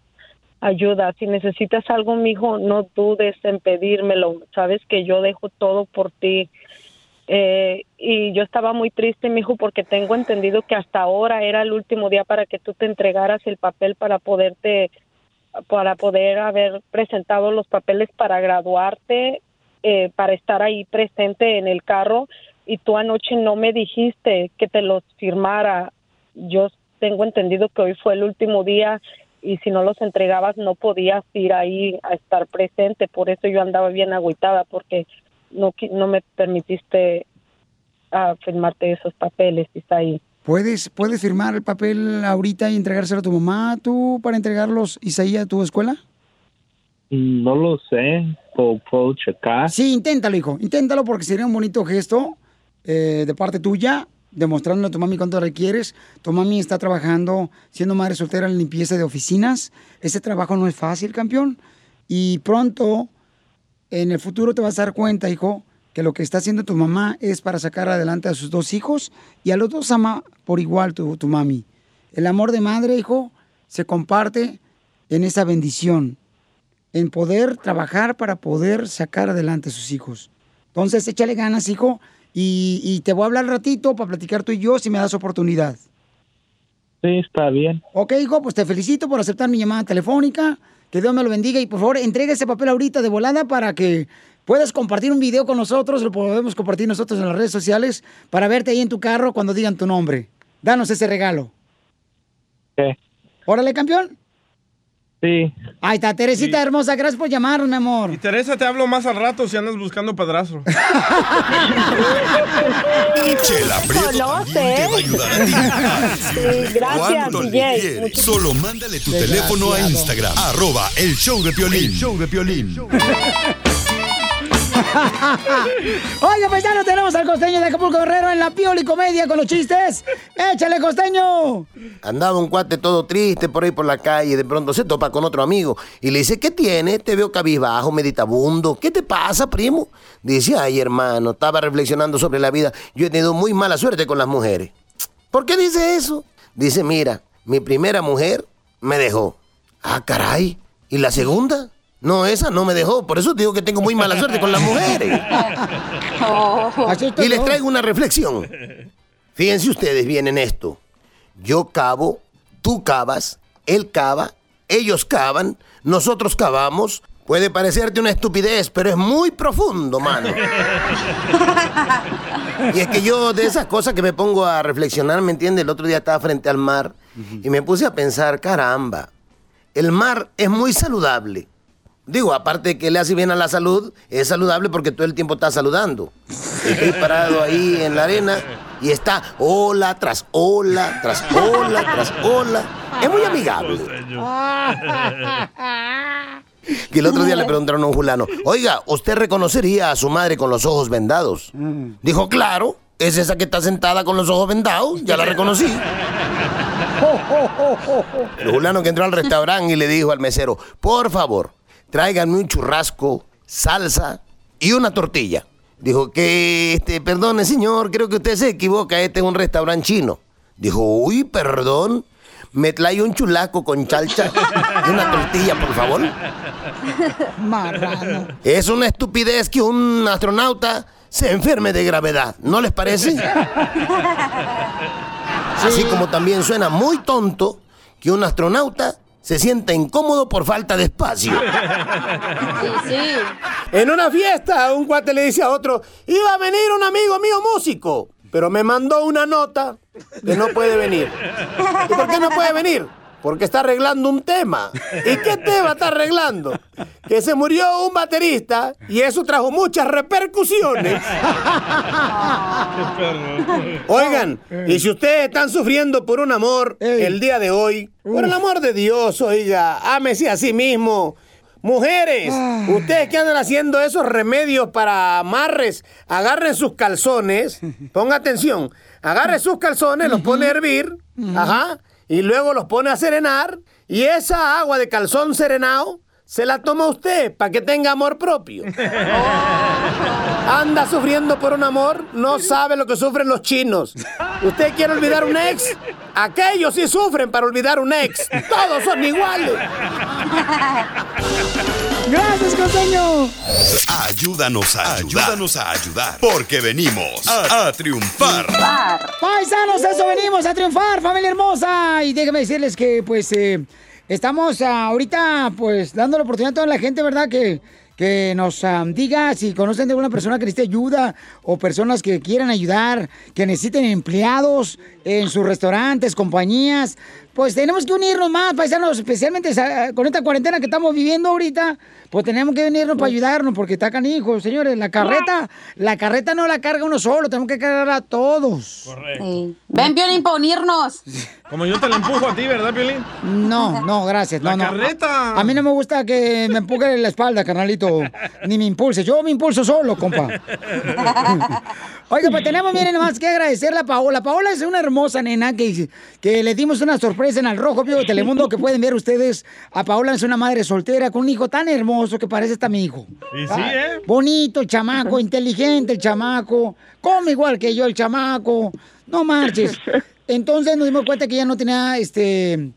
S13: ayuda. Si necesitas algo, mijo, no dudes en pedírmelo. Sabes que yo dejo todo por ti. Eh, y yo estaba muy triste, mijo, porque tengo entendido que hasta ahora era el último día para que tú te entregaras el papel para poderte, para poder haber presentado los papeles para graduarte, eh, para estar ahí presente en el carro. Y tú anoche no me dijiste que te los firmara. Yo tengo entendido que hoy fue el último día y si no los entregabas no podías ir ahí a estar presente. Por eso yo andaba bien agüitada porque no, no me permitiste ah, firmarte esos papeles y está ahí.
S3: ¿Puedes, ¿Puedes firmar el papel ahorita y entregárselo a tu mamá, tú, para entregarlos, Isaías, a tu escuela?
S32: No lo sé, puedo, puedo checar.
S3: Sí, inténtalo, hijo. Inténtalo porque sería un bonito gesto eh, de parte tuya, demostrándole a tu mami cuánto le quieres. Tu mami está trabajando, siendo madre soltera en limpieza de oficinas. Ese trabajo no es fácil, campeón. Y pronto, en el futuro, te vas a dar cuenta, hijo, que lo que está haciendo tu mamá es para sacar adelante a sus dos hijos y a los dos ama por igual tu, tu mami. El amor de madre, hijo, se comparte en esa bendición en poder trabajar para poder sacar adelante a sus hijos. Entonces, échale ganas, hijo, y, y te voy a hablar ratito para platicar tú y yo si me das oportunidad.
S32: Sí, está bien.
S3: Ok, hijo, pues te felicito por aceptar mi llamada telefónica. Que Dios me lo bendiga y por favor entregue ese papel ahorita de volada para que puedas compartir un video con nosotros, lo podemos compartir nosotros en las redes sociales para verte ahí en tu carro cuando digan tu nombre. Danos ese regalo.
S32: ¿Qué?
S3: Órale, campeón.
S32: Sí.
S3: Ahí está, Teresita hermosa, gracias por llamarnos, mi amor.
S4: Y Teresa, te hablo más al rato si andas buscando padrastro.
S1: Chela Prieto
S13: No
S1: también
S13: sé.
S1: te va a ayudar a ti a
S13: Sí, gracias, DJ.
S1: Solo mándale tu teléfono a Instagram, arroba el show de Piolín. show de Piolín.
S3: Oye, paisano, tenemos al costeño de Acapulco Guerrero en la Pioli Comedia con los chistes. ¡Échale, costeño!
S14: Andaba un cuate todo triste por ahí por la calle, de pronto se topa con otro amigo y le dice, ¿qué tiene? Te veo cabizbajo, meditabundo. ¿Qué te pasa, primo? Dice, ay, hermano, estaba reflexionando sobre la vida. Yo he tenido muy mala suerte con las mujeres. ¿Por qué dice eso? Dice, mira, mi primera mujer me dejó. Ah, caray. ¿Y la segunda? No, esa no me dejó. Por eso digo que tengo muy mala suerte con las mujeres. Y les traigo una reflexión. Fíjense ustedes bien en esto. Yo cavo, tú cavas, él cava, ellos cavan, nosotros cavamos. Puede parecerte una estupidez, pero es muy profundo, mano. Y es que yo de esas cosas que me pongo a reflexionar, ¿me entiendes? El otro día estaba frente al mar y me puse a pensar, caramba, el mar es muy saludable. Digo, aparte de que le hace bien a la salud, es saludable porque todo el tiempo está saludando. Estoy parado ahí en la arena y está ola tras ola, tras ola, tras ola. Es muy amigable. Que el otro día le preguntaron a un fulano, oiga, ¿usted reconocería a su madre con los ojos vendados? Dijo, claro, es esa que está sentada con los ojos vendados, ya la reconocí. El fulano que entró al restaurante y le dijo al mesero, por favor, tráiganme un churrasco, salsa y una tortilla. Dijo que, este, perdone señor, creo que usted se equivoca, este es un restaurante chino. Dijo, uy, perdón, me trae un chulaco con chalcha y una tortilla, por favor.
S3: Marrano.
S14: Es una estupidez que un astronauta se enferme de gravedad, ¿no les parece? Así como también suena muy tonto que un astronauta se sienta incómodo por falta de espacio. En una fiesta, un cuate le dice a otro, iba a venir un amigo mío músico, pero me mandó una nota que no puede venir. ¿Y por qué no puede venir? Porque está arreglando un tema. ¿Y qué tema está arreglando? Que se murió un baterista y eso trajo muchas repercusiones. Oigan, y si ustedes están sufriendo por un amor el día de hoy, por el amor de Dios, oiga, ámese a sí mismo. Mujeres, ustedes que andan haciendo esos remedios para amarres, agarren sus calzones, ponga atención, agarre sus calzones, los pone a hervir, ajá, y luego los pone a serenar, y esa agua de calzón serenado se la toma usted para que tenga amor propio. Anda sufriendo por un amor, no sabe lo que sufren los chinos. ¿Usted quiere olvidar un ex? Aquellos sí sufren para olvidar un ex. Todos son iguales.
S3: Gracias, costeño.
S1: Ayúdanos a ayudar. Ayúdanos a ayudar. Porque venimos a, a triunfar.
S3: Paisanos, eso venimos a triunfar, familia hermosa. Y déjenme decirles que, pues, eh, estamos ah, ahorita, pues, dando la oportunidad a toda la gente, ¿verdad? Que, que nos ah, diga si conocen de una persona que necesite ayuda o personas que quieran ayudar, que necesiten empleados en sus restaurantes, compañías. Pues tenemos que unirnos más, paisanos, especialmente sa- con esta cuarentena que estamos viviendo ahorita. Pues tenemos que unirnos para ayudarnos, porque está canijo, señores. La carreta, la carreta no la carga uno solo, tenemos que cargar a todos.
S4: Correcto.
S6: Ven, Piolín, para unirnos.
S4: Como yo te la empujo a ti, ¿verdad, Piolín?
S3: No, no, gracias.
S4: La
S3: no, no.
S4: carreta.
S3: A mí no me gusta que me empuje en la espalda, carnalito. Ni me impulse. Yo me impulso solo, compa. Oiga, pues tenemos, miren, nomás que agradecerle a Paola. Paola es una hermosa nena que, que le dimos una sorpresa en el Rojo Vivo de Telemundo que pueden ver ustedes. A Paola es una madre soltera con un hijo tan hermoso que parece hasta mi hijo.
S4: Y sí,
S3: Ah,
S4: ¿eh?
S3: Bonito el chamaco, inteligente el chamaco, come igual que yo el chamaco. No marches. Entonces nos dimos cuenta que ya no tenía este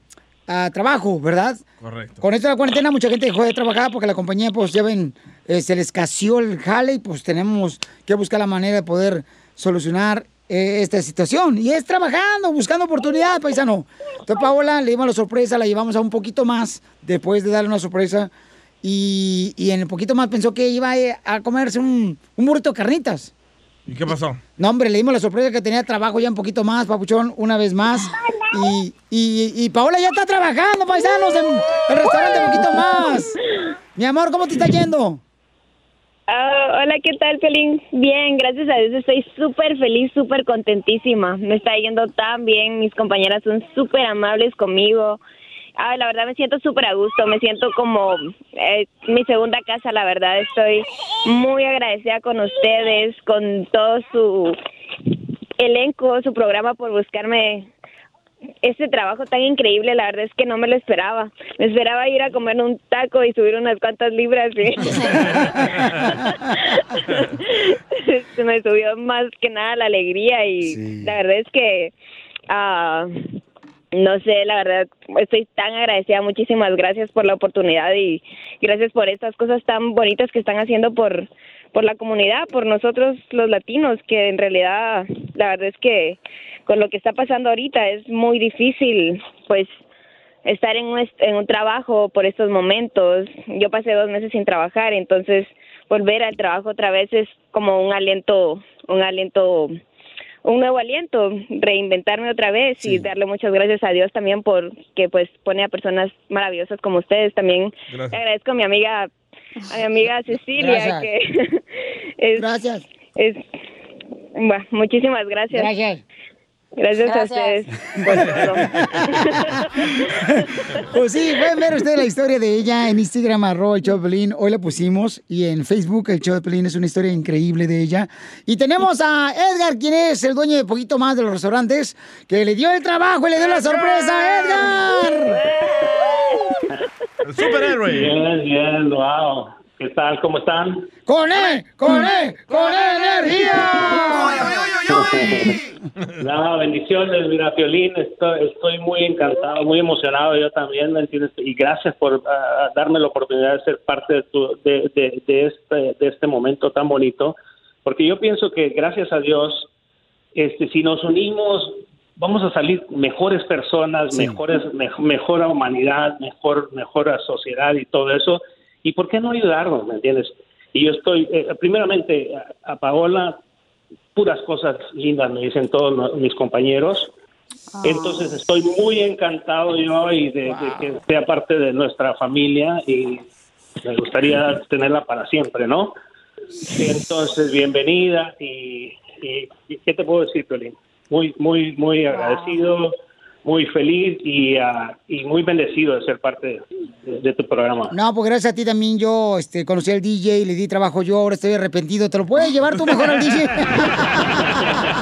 S3: ah, trabajo, ¿verdad?
S4: Correcto.
S3: Con esto de la cuarentena mucha gente dejó de trabajar porque la compañía, pues ya ven, eh, se les casió el jale y pues tenemos que buscar la manera de poder solucionar eh, esta situación. Y es trabajando, buscando oportunidad, paisano. Entonces, Paola, le dimos la sorpresa, la llevamos a un poquito más después de darle una sorpresa. Y, y en el poquito más pensó que iba eh, a comerse un, un burrito de carnitas.
S4: ¿Y qué pasó?
S3: No, hombre, le dimos la sorpresa que tenía trabajo ya un poquito más, papuchón, una vez más. Y, y, y Paola ya está trabajando, paisanos, en el restaurante un poquito más. Mi amor, ¿cómo te está yendo?
S33: Ah, hola, ¿qué tal, Pelín? Bien, gracias a Dios estoy súper feliz, súper contentísima. Me está yendo tan bien, mis compañeras son súper amables conmigo. Ah, la verdad me siento súper a gusto, me siento como eh, mi segunda casa, la verdad. Estoy muy agradecida con ustedes, con todo su elenco, su programa por buscarme este trabajo tan increíble, la verdad es que no me lo esperaba. Me esperaba ir a comer un taco y subir unas cuantas libras. y- Se me subió más que nada la alegría y la verdad es que, ah, no sé, la verdad estoy tan agradecida. Muchísimas gracias por la oportunidad y gracias por estas cosas tan bonitas que están haciendo por por la comunidad, por nosotros los latinos, que en realidad la verdad es que con lo que está pasando ahorita es muy difícil, pues estar en un, en un trabajo por estos momentos. Yo pasé dos meses sin trabajar, entonces volver al trabajo otra vez es como un aliento, un aliento, un nuevo aliento, reinventarme otra vez y darle muchas gracias a Dios también por que pues pone a personas maravillosas como ustedes. También
S3: Gracias.
S33: agradezco a mi amiga, a mi amiga Cecilia
S3: Gracias.
S33: que es,
S3: gracias.
S33: Es, bueno, muchísimas gracias.
S3: Gracias.
S33: Gracias, a
S3: Gracias.
S33: ustedes. por todo.
S3: Pues sí, pueden ver ustedes la historia de ella en Instagram, arroba el Pelín. Hoy la pusimos. Y en Facebook, el Pelín es una historia increíble de ella. Y tenemos a Edgar, quien es el dueño de poquito más de los restaurantes, que le dio el trabajo y le dio la sorpresa. ¡Edgar!
S4: El superhéroe.
S34: Bien, bien, wow. ¿Qué tal? ¿Cómo están?
S3: ¡Con E! ¡Con E! ¡Con energía!
S34: Nada, bendiciones, mira, Piolín, estoy, estoy muy encantado, muy emocionado, yo también, ¿me entiendes? Y gracias por ah, darme la oportunidad de ser parte de, tu- de, de- de este, de este momento tan bonito, porque yo pienso que gracias a Dios, este, si nos unimos, vamos a salir mejores personas, mejores, mej- mejor humanidad, mejor, mejor sociedad y todo eso. ¿Y por qué no ayudarnos, me entiendes? Y yo estoy, eh, primeramente, a, a Paola, puras cosas lindas me dicen todos no- mis compañeros. Entonces estoy muy encantado yo y de, de que sea parte de nuestra familia y me gustaría tenerla para siempre, ¿no? Entonces, bienvenida y, y- y ¿qué te puedo decir, Piolín? Muy, muy, muy agradecido, muy feliz y, ah, y muy bendecido de ser parte de, de tu programa.
S3: No, pues gracias a ti también yo este, conocí al DJ, le di trabajo yo, ahora estoy arrepentido. ¿Te lo puedes llevar tú mejor al DJ?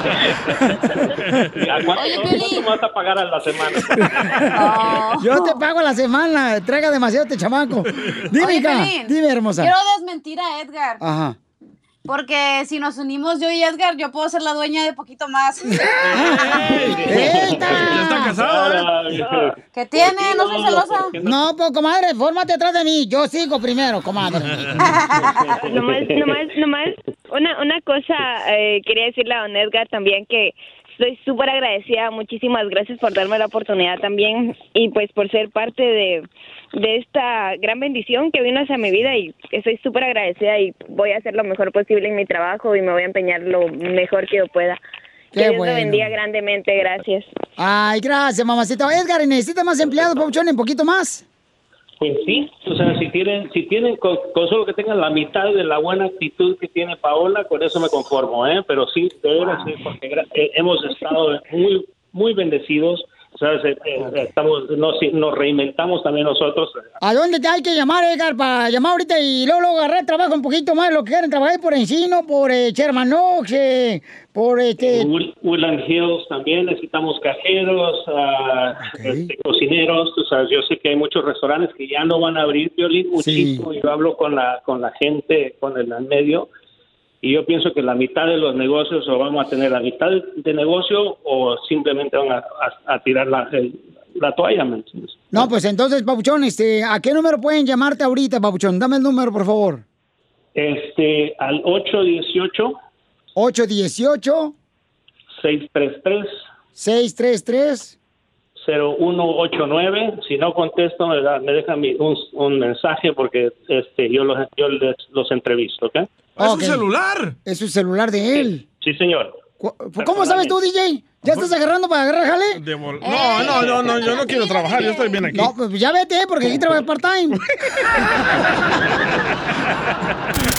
S34: ¿A cuánto, cuánto me vas a pagar a la semana?
S3: Yo te pago a la semana, traiga demasiado este chamaco. Dime,
S6: Oye,
S3: hija, dime, hermosa.
S6: Quiero desmentir a Edgar.
S3: Ajá.
S6: Porque si nos unimos yo y Edgar, yo puedo ser la dueña de poquito más.
S4: Ya está casado, ¿eh?
S6: ¿Qué tiene? No soy celosa.
S3: No, pues, comadre, fórmate atrás de mí. Yo sigo primero, comadre.
S33: nomás, nomás, nomás, una, una cosa eh, quería decirle a Don Edgar también que estoy súper agradecida, muchísimas gracias por darme la oportunidad también y pues por ser parte de, de esta gran bendición que vino hacia mi vida y estoy súper agradecida y voy a hacer lo mejor posible en mi trabajo y me voy a empeñar lo mejor que yo pueda.
S3: Qué
S33: que Dios
S3: bueno.
S33: me bendiga grandemente, gracias.
S3: Ay, gracias, mamacita. Edgar, ¿necesita más empleados, Pauchón? ¿Un poquito más?
S34: Pues sí, o sea, si tienen, si tienen con, con solo que tengan la mitad de la buena actitud que tiene Paola, con eso me conformo, ¿eh? Pero sí, de veras, sí, porque eh, hemos estado muy, muy bendecidos, ¿sabes? Eh, estamos, nos, nos reinventamos también nosotros.
S3: ¿A dónde te hay que llamar, Edgar, para llamar ahorita y luego, luego agarrar trabajo un poquito más? Lo que quieren trabajar por Encino, por eh, Sherman Oaks, eh, por este...
S34: Wood- Woodland Hills también necesitamos cajeros, ah, este, cocineros, tú sabes, yo sé que hay muchos restaurantes que ya no van a abrir violín muchísimo, yo hablo con la con la gente, con el medio y yo pienso que la mitad de los negocios o vamos a tener la mitad de, negocio o simplemente van a, a- a tirar la, el- la toalla, ¿me entiendes?
S3: No, pues entonces, Papuchón, este, ¿a qué número pueden llamarte ahorita, Papuchón? Dame el número, por favor.
S34: Este, al 818
S3: 818
S34: 633
S3: 633
S34: 0189. Si no contesto, me, da- me dejan mi- un, un mensaje porque este, yo, los, yo les, los entrevisto, ¿ok?
S3: ¿Es su celular? Es su celular de él.
S34: Sí, señor.
S3: ¿Cómo sabes tú, DJ? ¿Ya estás agarrando para agarrar jale?
S4: No, no, no, no, yo no quiero trabajar, yo estoy bien aquí.
S3: No, pues ya vete, porque aquí trabajas part-time.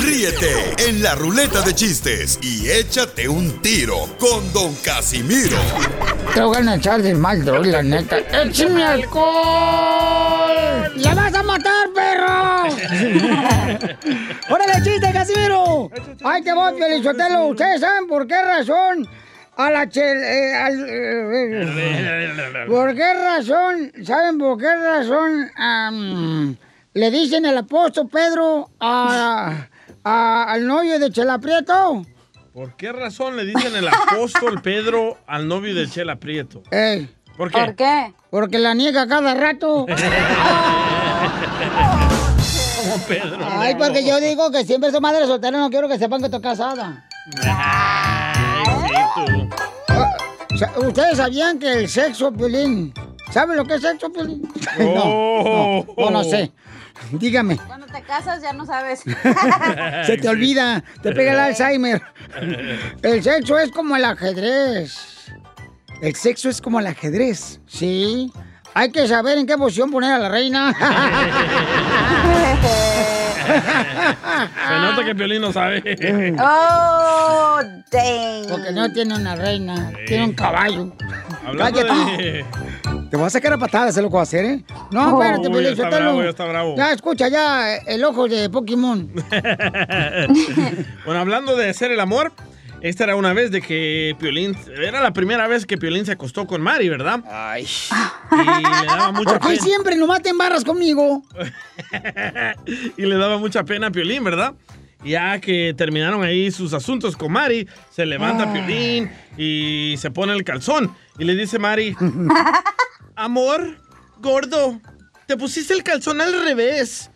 S1: Ríete en la ruleta de chistes y échate un tiro con Don Casimiro.
S3: Te voy a echar de mal, droga, la neta. ¡Échame alcohol! ¡La vas a matar, perro! ¡Órale, chiste, Casimiro! ¡Ay, te voy, Felizotelo! ¿Ustedes saben por qué razón a la chel... eh, al- eh, ¿Por qué razón? ¿Saben por qué razón le dicen el apóstol Pedro a, a- al novio de Chela Prieto?
S4: ¿Por qué razón le dicen el apóstol Pedro al novio de Chela Prieto?
S3: Ey.
S4: ¿Por qué? ¿Por
S3: qué? Porque la niega cada rato.
S4: Como Pedro.
S3: Ay, porque yo digo que siempre soy madre soltera, no quiero que sepan que estoy casada. O sea, ¿Ustedes sabían que el sexo, Piolín? ¿Saben lo que es sexo, Piolín? No, no, no, no sé. Dígame.
S6: Cuando te casas ya no sabes.
S3: Se te olvida, te pega el Alzheimer. El sexo es como el ajedrez. El sexo es como el ajedrez, ¿sí? Hay que saber en qué posición poner a la reina.
S4: Se nota que Piolín no sabe.
S6: Oh, dang.
S3: Porque no tiene una reina, tiene un caballo.
S4: Hablando
S3: Cállate.
S4: de...
S3: Te voy a sacar a patadas, es lo que voy a hacer, ¿eh? No,
S4: Oh,
S3: espérate, Piolín,
S4: está bravo, ya está bravo.
S3: Ya, escucha, ya, el ojo de Pokémon.
S4: bueno, hablando de hacer el amor, esta era una vez de que Piolín, era la primera vez que Piolín se acostó con Mari, ¿verdad? Ay. Y le daba mucha
S3: ¿Por qué
S4: pena.
S3: siempre nomás te embarras conmigo?
S4: y le daba mucha pena a Piolín, ¿verdad? Ya que terminaron ahí sus asuntos con Mari, se levanta
S3: Ah.
S4: Piolín y se pone el calzón. Y le dice Mari, amor, gordo, te pusiste el calzón al revés.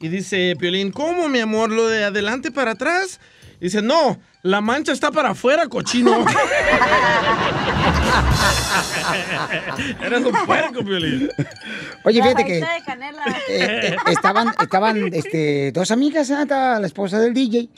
S4: Y dice Piolín, ¿cómo, mi amor? ¿Lo de adelante para atrás? Dice, no, la mancha está para afuera, cochino. Eres un puerco, Piolín.
S3: Oye,
S6: La
S3: fíjate que
S6: raíz de canela.
S3: eh, eh, estaban, estaban este, dos amigas, ¿eh? Estaba la esposa del DJ.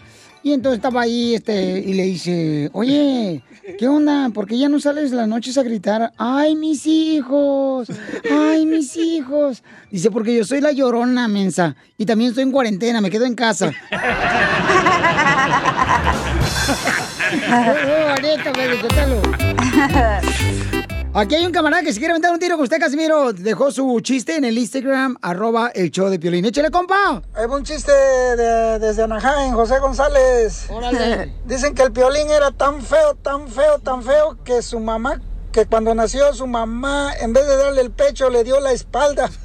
S3: Y entonces estaba ahí este, y le dice, oye, ¿qué onda? ¿Por qué ya no sales las noches a gritar? ¡Ay, mis hijos! ¡Ay, mis hijos! Dice, porque yo soy la llorona, mensa. Y también estoy en cuarentena, me quedo en casa. Aquí hay un camarada que se quiere aventar un tiro con usted, Casimiro. Dejó su chiste en el Instagram, arroba el show de Piolín. Échale, compa.
S35: Hay un chiste de- desde Anaheim, José González.
S3: Órale.
S35: Dicen que el piolín era tan feo, tan feo, tan feo que su mamá, que cuando nació su mamá, en vez de darle el pecho, le dio la espalda.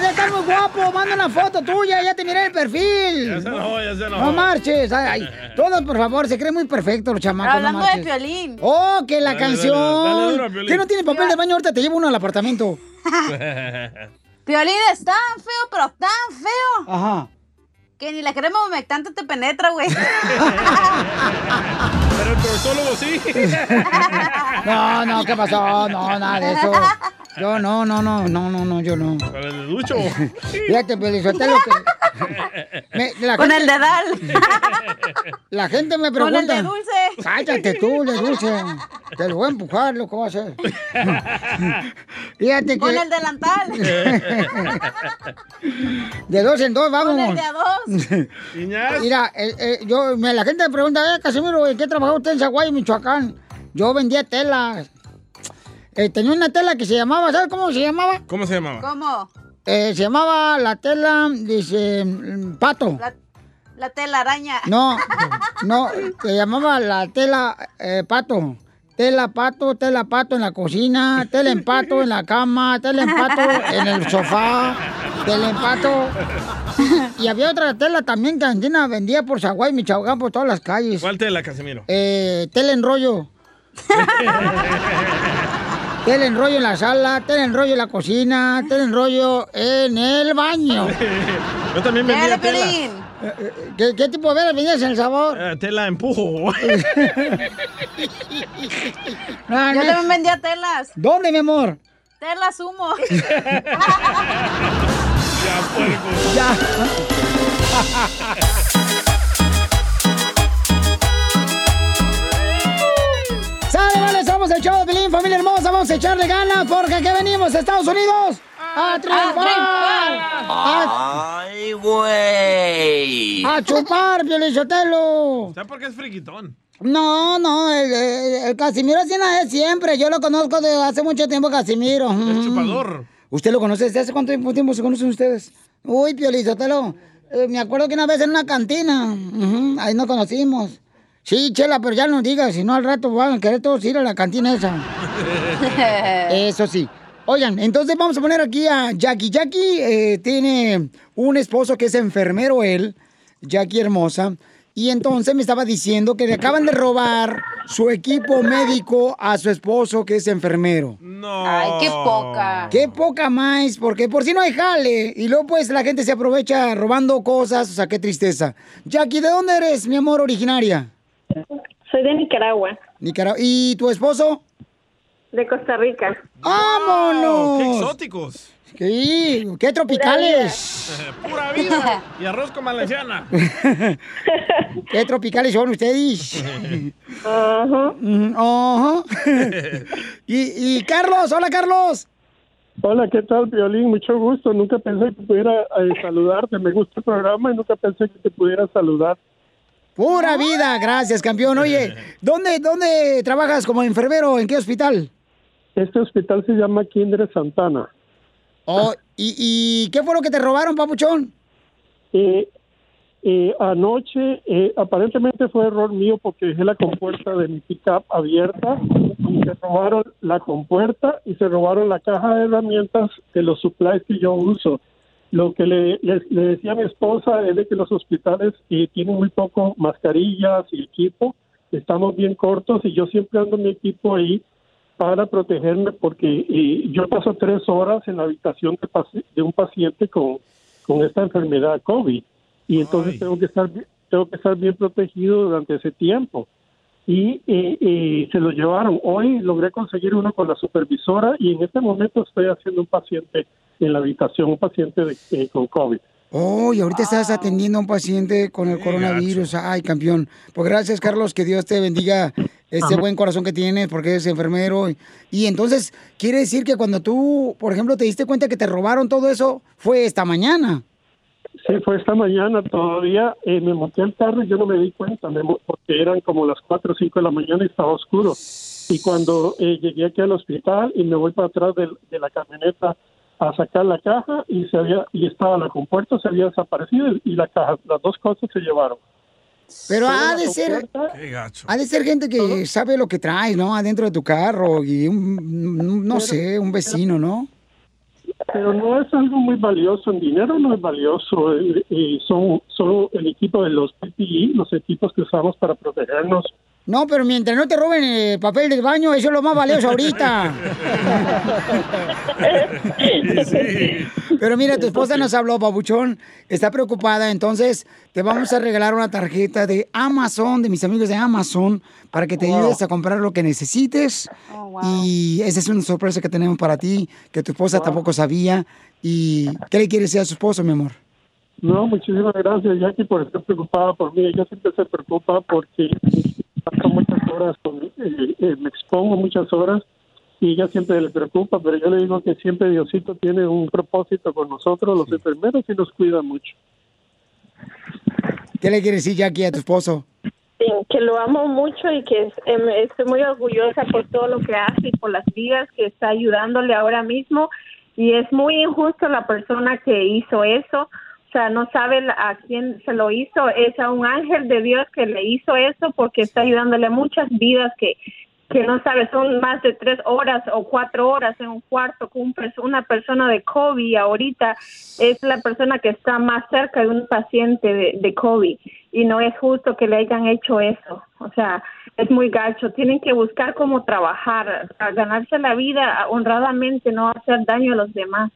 S3: De estar muy guapo. Manda una foto tuya. Ya te miré el perfil.
S4: Ya se enojó, ya se enojó.
S3: No marches. Ay, ay. Todos, por favor, se creen muy perfectos los chamacos. no
S6: Hablando de
S3: marches.
S6: Piolín.
S3: Oh, que la
S4: Dale,
S3: canción.
S4: dale.
S3: ¿Qué no tiene papel de baño? Ahorita te llevo uno al apartamento.
S6: Piolín es tan feo, pero tan feo,
S3: Ajá.
S6: que ni la crema humectante te penetra, güey.
S4: Sí.
S3: No, no, ¿qué pasó? No, nada de eso. Yo no, no, no, no, no, no, yo no.
S4: Para el de Ducho.
S3: Fíjate, Pelizotelo, que... me- la
S6: Con
S3: gente-
S6: el dedal.
S3: La gente me
S6: Con
S3: pregunta...
S6: el de dulce.
S3: Cállate tú, de dulce. Te lo voy a empujar, lo que voy a hacer. Fíjate que...
S6: Con el delantal.
S3: De dos en dos, vamos.
S6: Con el de a dos.
S3: Mira, eh, eh, yo, me- la gente me pregunta, eh, Casimiro, ¿en qué trabajó usted en Zaguayo, Michoacán? Yo vendía telas. Eh, tenía una tela que se llamaba, ¿sabes cómo se llamaba?
S4: ¿Cómo se llamaba?
S6: ¿Cómo?
S3: Eh, se llamaba la tela, dice, pato.
S6: La, la telaraña.
S3: No, no, se llamaba la tela eh, pato. Tela pato, tela pato en la cocina, tela en pato en la cama, tela en pato en el sofá, tela en pato. Y había otra tela también que Andina vendía por Zaguay, Michoacán, por todas las calles.
S4: ¿Cuál tela, Casimiro?
S3: Eh, tela en rollo. Tela en rollo en la sala, tela en rollo en la cocina, tela en rollo en el baño.
S4: Yo también vendía tela.
S3: ¿Qué, qué tipo de velas vendías en el sabor?
S4: Eh, tela empujo.
S3: No,
S6: Yo
S3: no.
S6: también vendía telas.
S3: ¿Dónde, mi amor?
S6: Telas humo.
S3: Ya. ¡Sale, vale! Somos el show de Pelín, familia hermosa. Vamos a echarle ganas porque aquí venimos, Estados Unidos, a triunfar. A,
S36: ¡Ay, güey!
S3: a chupar, Piolichotelo.
S4: ¿Sabes por qué es friquitón?
S3: No, no, el, el- el Casimiro así no es siempre. Yo lo conozco de hace mucho tiempo, Casimiro.
S4: Es chupador.
S3: ¿Usted lo conoce? ¿Desde hace cuánto tiempo, tiempo se conocen ustedes? Uy, Piolizotelo. eh, me acuerdo que una vez en una cantina, ujú, ahí nos conocimos. Sí, Chela, pero ya no digas, si no al rato van a querer todos ir a la cantina esa. Eso sí. Oigan, entonces vamos a poner aquí a Jackie. Jackie eh, tiene un esposo que es enfermero él, Jackie hermosa. Y entonces me estaba diciendo que le acaban de robar su equipo médico a su esposo que es enfermero.
S4: No.
S6: Ay, qué poca.
S3: Qué poca más, porque por si no hay jale. Y luego pues la gente se aprovecha robando cosas, o sea, qué tristeza. Jackie, ¿de dónde eres, mi amor, originaria?
S33: Soy de Nicaragua,
S3: Nicaragua. ¿Y tu esposo?
S33: de Costa Rica.
S3: ¡Vámonos!
S4: ¡Qué exóticos!
S3: Sí, qué tropicales.
S4: Pura vida. Y arroz con valenciana.
S3: qué tropicales son ustedes.
S33: Ajá.
S3: Mm, ajá. y, y Carlos, hola Carlos.
S37: Hola, ¿qué tal, Violín? Mucho gusto. Nunca pensé que pudiera eh, saludarte. Me gusta el programa y nunca pensé que te pudiera saludar.
S3: Pura vida, gracias, campeón. Oye, ¿dónde, ¿dónde trabajas como enfermero? ¿En qué hospital?
S37: Este hospital se llama Kindred Santana.
S3: Oh, ¿y, ¿Y qué fue lo que te robaron, papuchón?
S37: Eh, eh, anoche, eh, aparentemente fue error mío porque dejé la compuerta de mi pickup abierta y se robaron la compuerta y se robaron la caja de herramientas de los supplies que yo uso. Lo que le, le- le decía a mi esposa es de que los hospitales eh, tienen muy poco mascarillas y equipo, estamos bien cortos y yo siempre ando mi equipo ahí para protegerme porque eh, yo paso tres horas en la habitación de, paci- de un paciente con, con esta enfermedad COVID. Y entonces tengo que estar bi- tengo que estar bien protegido durante ese tiempo. Y eh, eh, se lo llevaron. Hoy logré conseguir uno con la supervisora y en este momento estoy haciendo un paciente en la habitación un paciente de, eh, con COVID
S3: Oh, y ahorita estás atendiendo a un paciente con el coronavirus. Ay, campeón. Pues gracias, Carlos, que Dios te bendiga ese
S37: Amén.
S3: buen corazón que tienes porque eres enfermero. Y, y entonces, quiere decir que cuando tú, por ejemplo, te diste cuenta que te robaron todo eso, fue esta mañana.
S37: Sí, fue esta mañana todavía. eh, me monté al carro y yo no me di cuenta, me porque eran como las 4 o 5 de la mañana y estaba oscuro. Y cuando eh, llegué aquí al hospital y me voy para atrás de, la camioneta a sacar la caja y se había y estaba la compuerta se había desaparecido y la caja, las dos cosas se llevaron.
S3: Pero ha de ser, ha de ser gente que sabe lo que traes, ¿no? Adentro de tu carro y un, un- no sé, un vecino, ¿no?
S37: pero no es algo muy valioso en dinero no es valioso eh, eh, son solo el equipo de los PPE los equipos que usamos para protegernos
S3: No, pero mientras no te roben el papel del baño, eso es lo más valioso ahorita. Pero mira, tu esposa nos habló, Pabuchón, está preocupada, entonces te vamos a regalar una tarjeta de Amazon, de mis amigos de Amazon, para que te
S37: Wow.
S3: ayudes a comprar lo que necesites. Y esa es una sorpresa que tenemos para ti, que tu esposa tampoco sabía. ¿Y qué le quieres decir a su esposo, mi amor?
S37: no muchísimas gracias Jackie por estar preocupada por mí ella siempre se preocupa porque paso muchas horas con, eh, eh, me expongo muchas horas y ella siempre le preocupa pero yo le digo que siempre Diosito tiene un propósito con nosotros los enfermeros y nos cuida mucho
S3: ¿Qué le quieres decir, Jackie, a tu esposo?
S38: Sí, que lo amo mucho y que em, estoy muy orgullosa por todo lo que hace y por las vidas que está ayudándole ahora mismo. Y es muy injusto la persona que hizo eso. Sea, no sabe a quién se lo hizo. Es a un ángel de Dios que le hizo eso porque está ayudándole muchas vidas que, que no sabe, son más de tres horas o cuatro horas en un cuarto con una persona de COVID ahorita es la persona que está más cerca de un paciente de, de COVID y no es justo que le hayan hecho eso. O sea, es muy gacho. Tienen que buscar cómo trabajar, ganarse la vida honradamente, no hacer daño a los demás.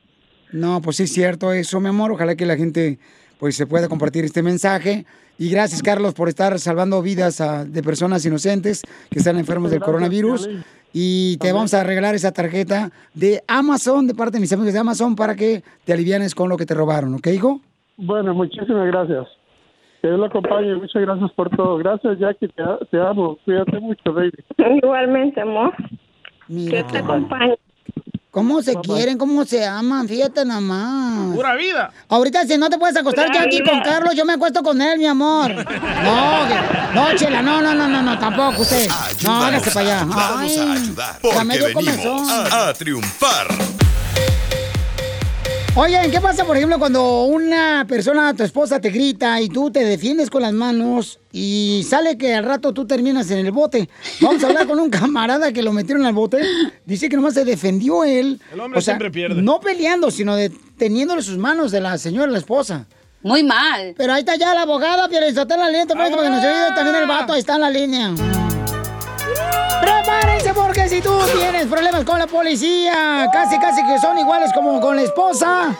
S3: No, pues sí es cierto eso, mi amor. Ojalá que la gente pues se pueda compartir este mensaje. Y gracias, Carlos, por estar salvando vidas ah, de personas inocentes que están enfermos del coronavirus. Y te vamos a regalar esa tarjeta de Amazon, de parte de mis amigos de Amazon, para que te alivianes con lo que te robaron, ¿ok, hijo?
S37: Bueno, muchísimas gracias. Que Dios lo acompañe. Muchas gracias por todo. Gracias, Jackie. Te, te amo. Cuídate mucho, baby.
S38: Igualmente, amor.
S3: Mira,
S38: Que te acompañe.
S3: ¿Cómo se quieren? ¿Cómo se aman? Fíjate nada más.
S4: Pura vida.
S3: Ahorita si no te puedes acostar Jackie
S38: vida.
S3: con Carlos, yo me acuesto con él, mi amor. No, que- no, Chela, no, no, no, no, no, tampoco usted. No, hágase para allá.
S1: Vamos
S3: Ay,
S1: a ayudar.
S3: ya
S1: Porque venimos a triunfar.
S3: Oye, ¿qué pasa, por ejemplo, cuando una persona, tu esposa, te grita y tú te defiendes con las manos y sale que al rato tú terminas en el bote? Vamos a hablar con un camarada que lo metieron al bote. Dice que nomás se defendió él.
S4: El hombre siempre pierde.
S3: No peleando, sino deteniéndole sus manos de la señora, la esposa.
S6: Muy mal.
S3: Pero ahí está ya la abogada, pero está en la línea, te parece, porque nos ayude también el vato, ahí está en la línea. Prepárense porque si tú tienes problemas con la policía, casi casi que son iguales como con la esposa,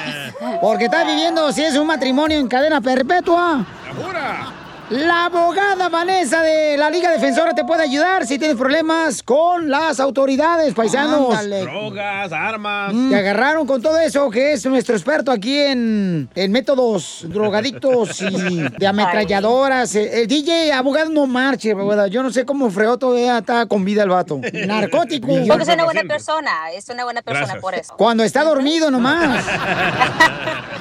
S3: porque estás viviendo si es un matrimonio en cadena perpetua. La abogada Vanessa de la Liga Defensora te puede ayudar si tienes problemas con las autoridades, paisanos.
S4: Drogas, armas.
S3: Mm. Te agarraron con todo eso, que es nuestro experto aquí en, en métodos drogadictos y de ametralladoras. El, el DJ abogado no marche, abogada. Yo no sé cómo fregó todavía está con vida el vato. Narcótico.
S39: Porque es una buena persona, es una buena persona
S3: Gracias.
S39: por eso.
S3: Cuando está dormido nomás.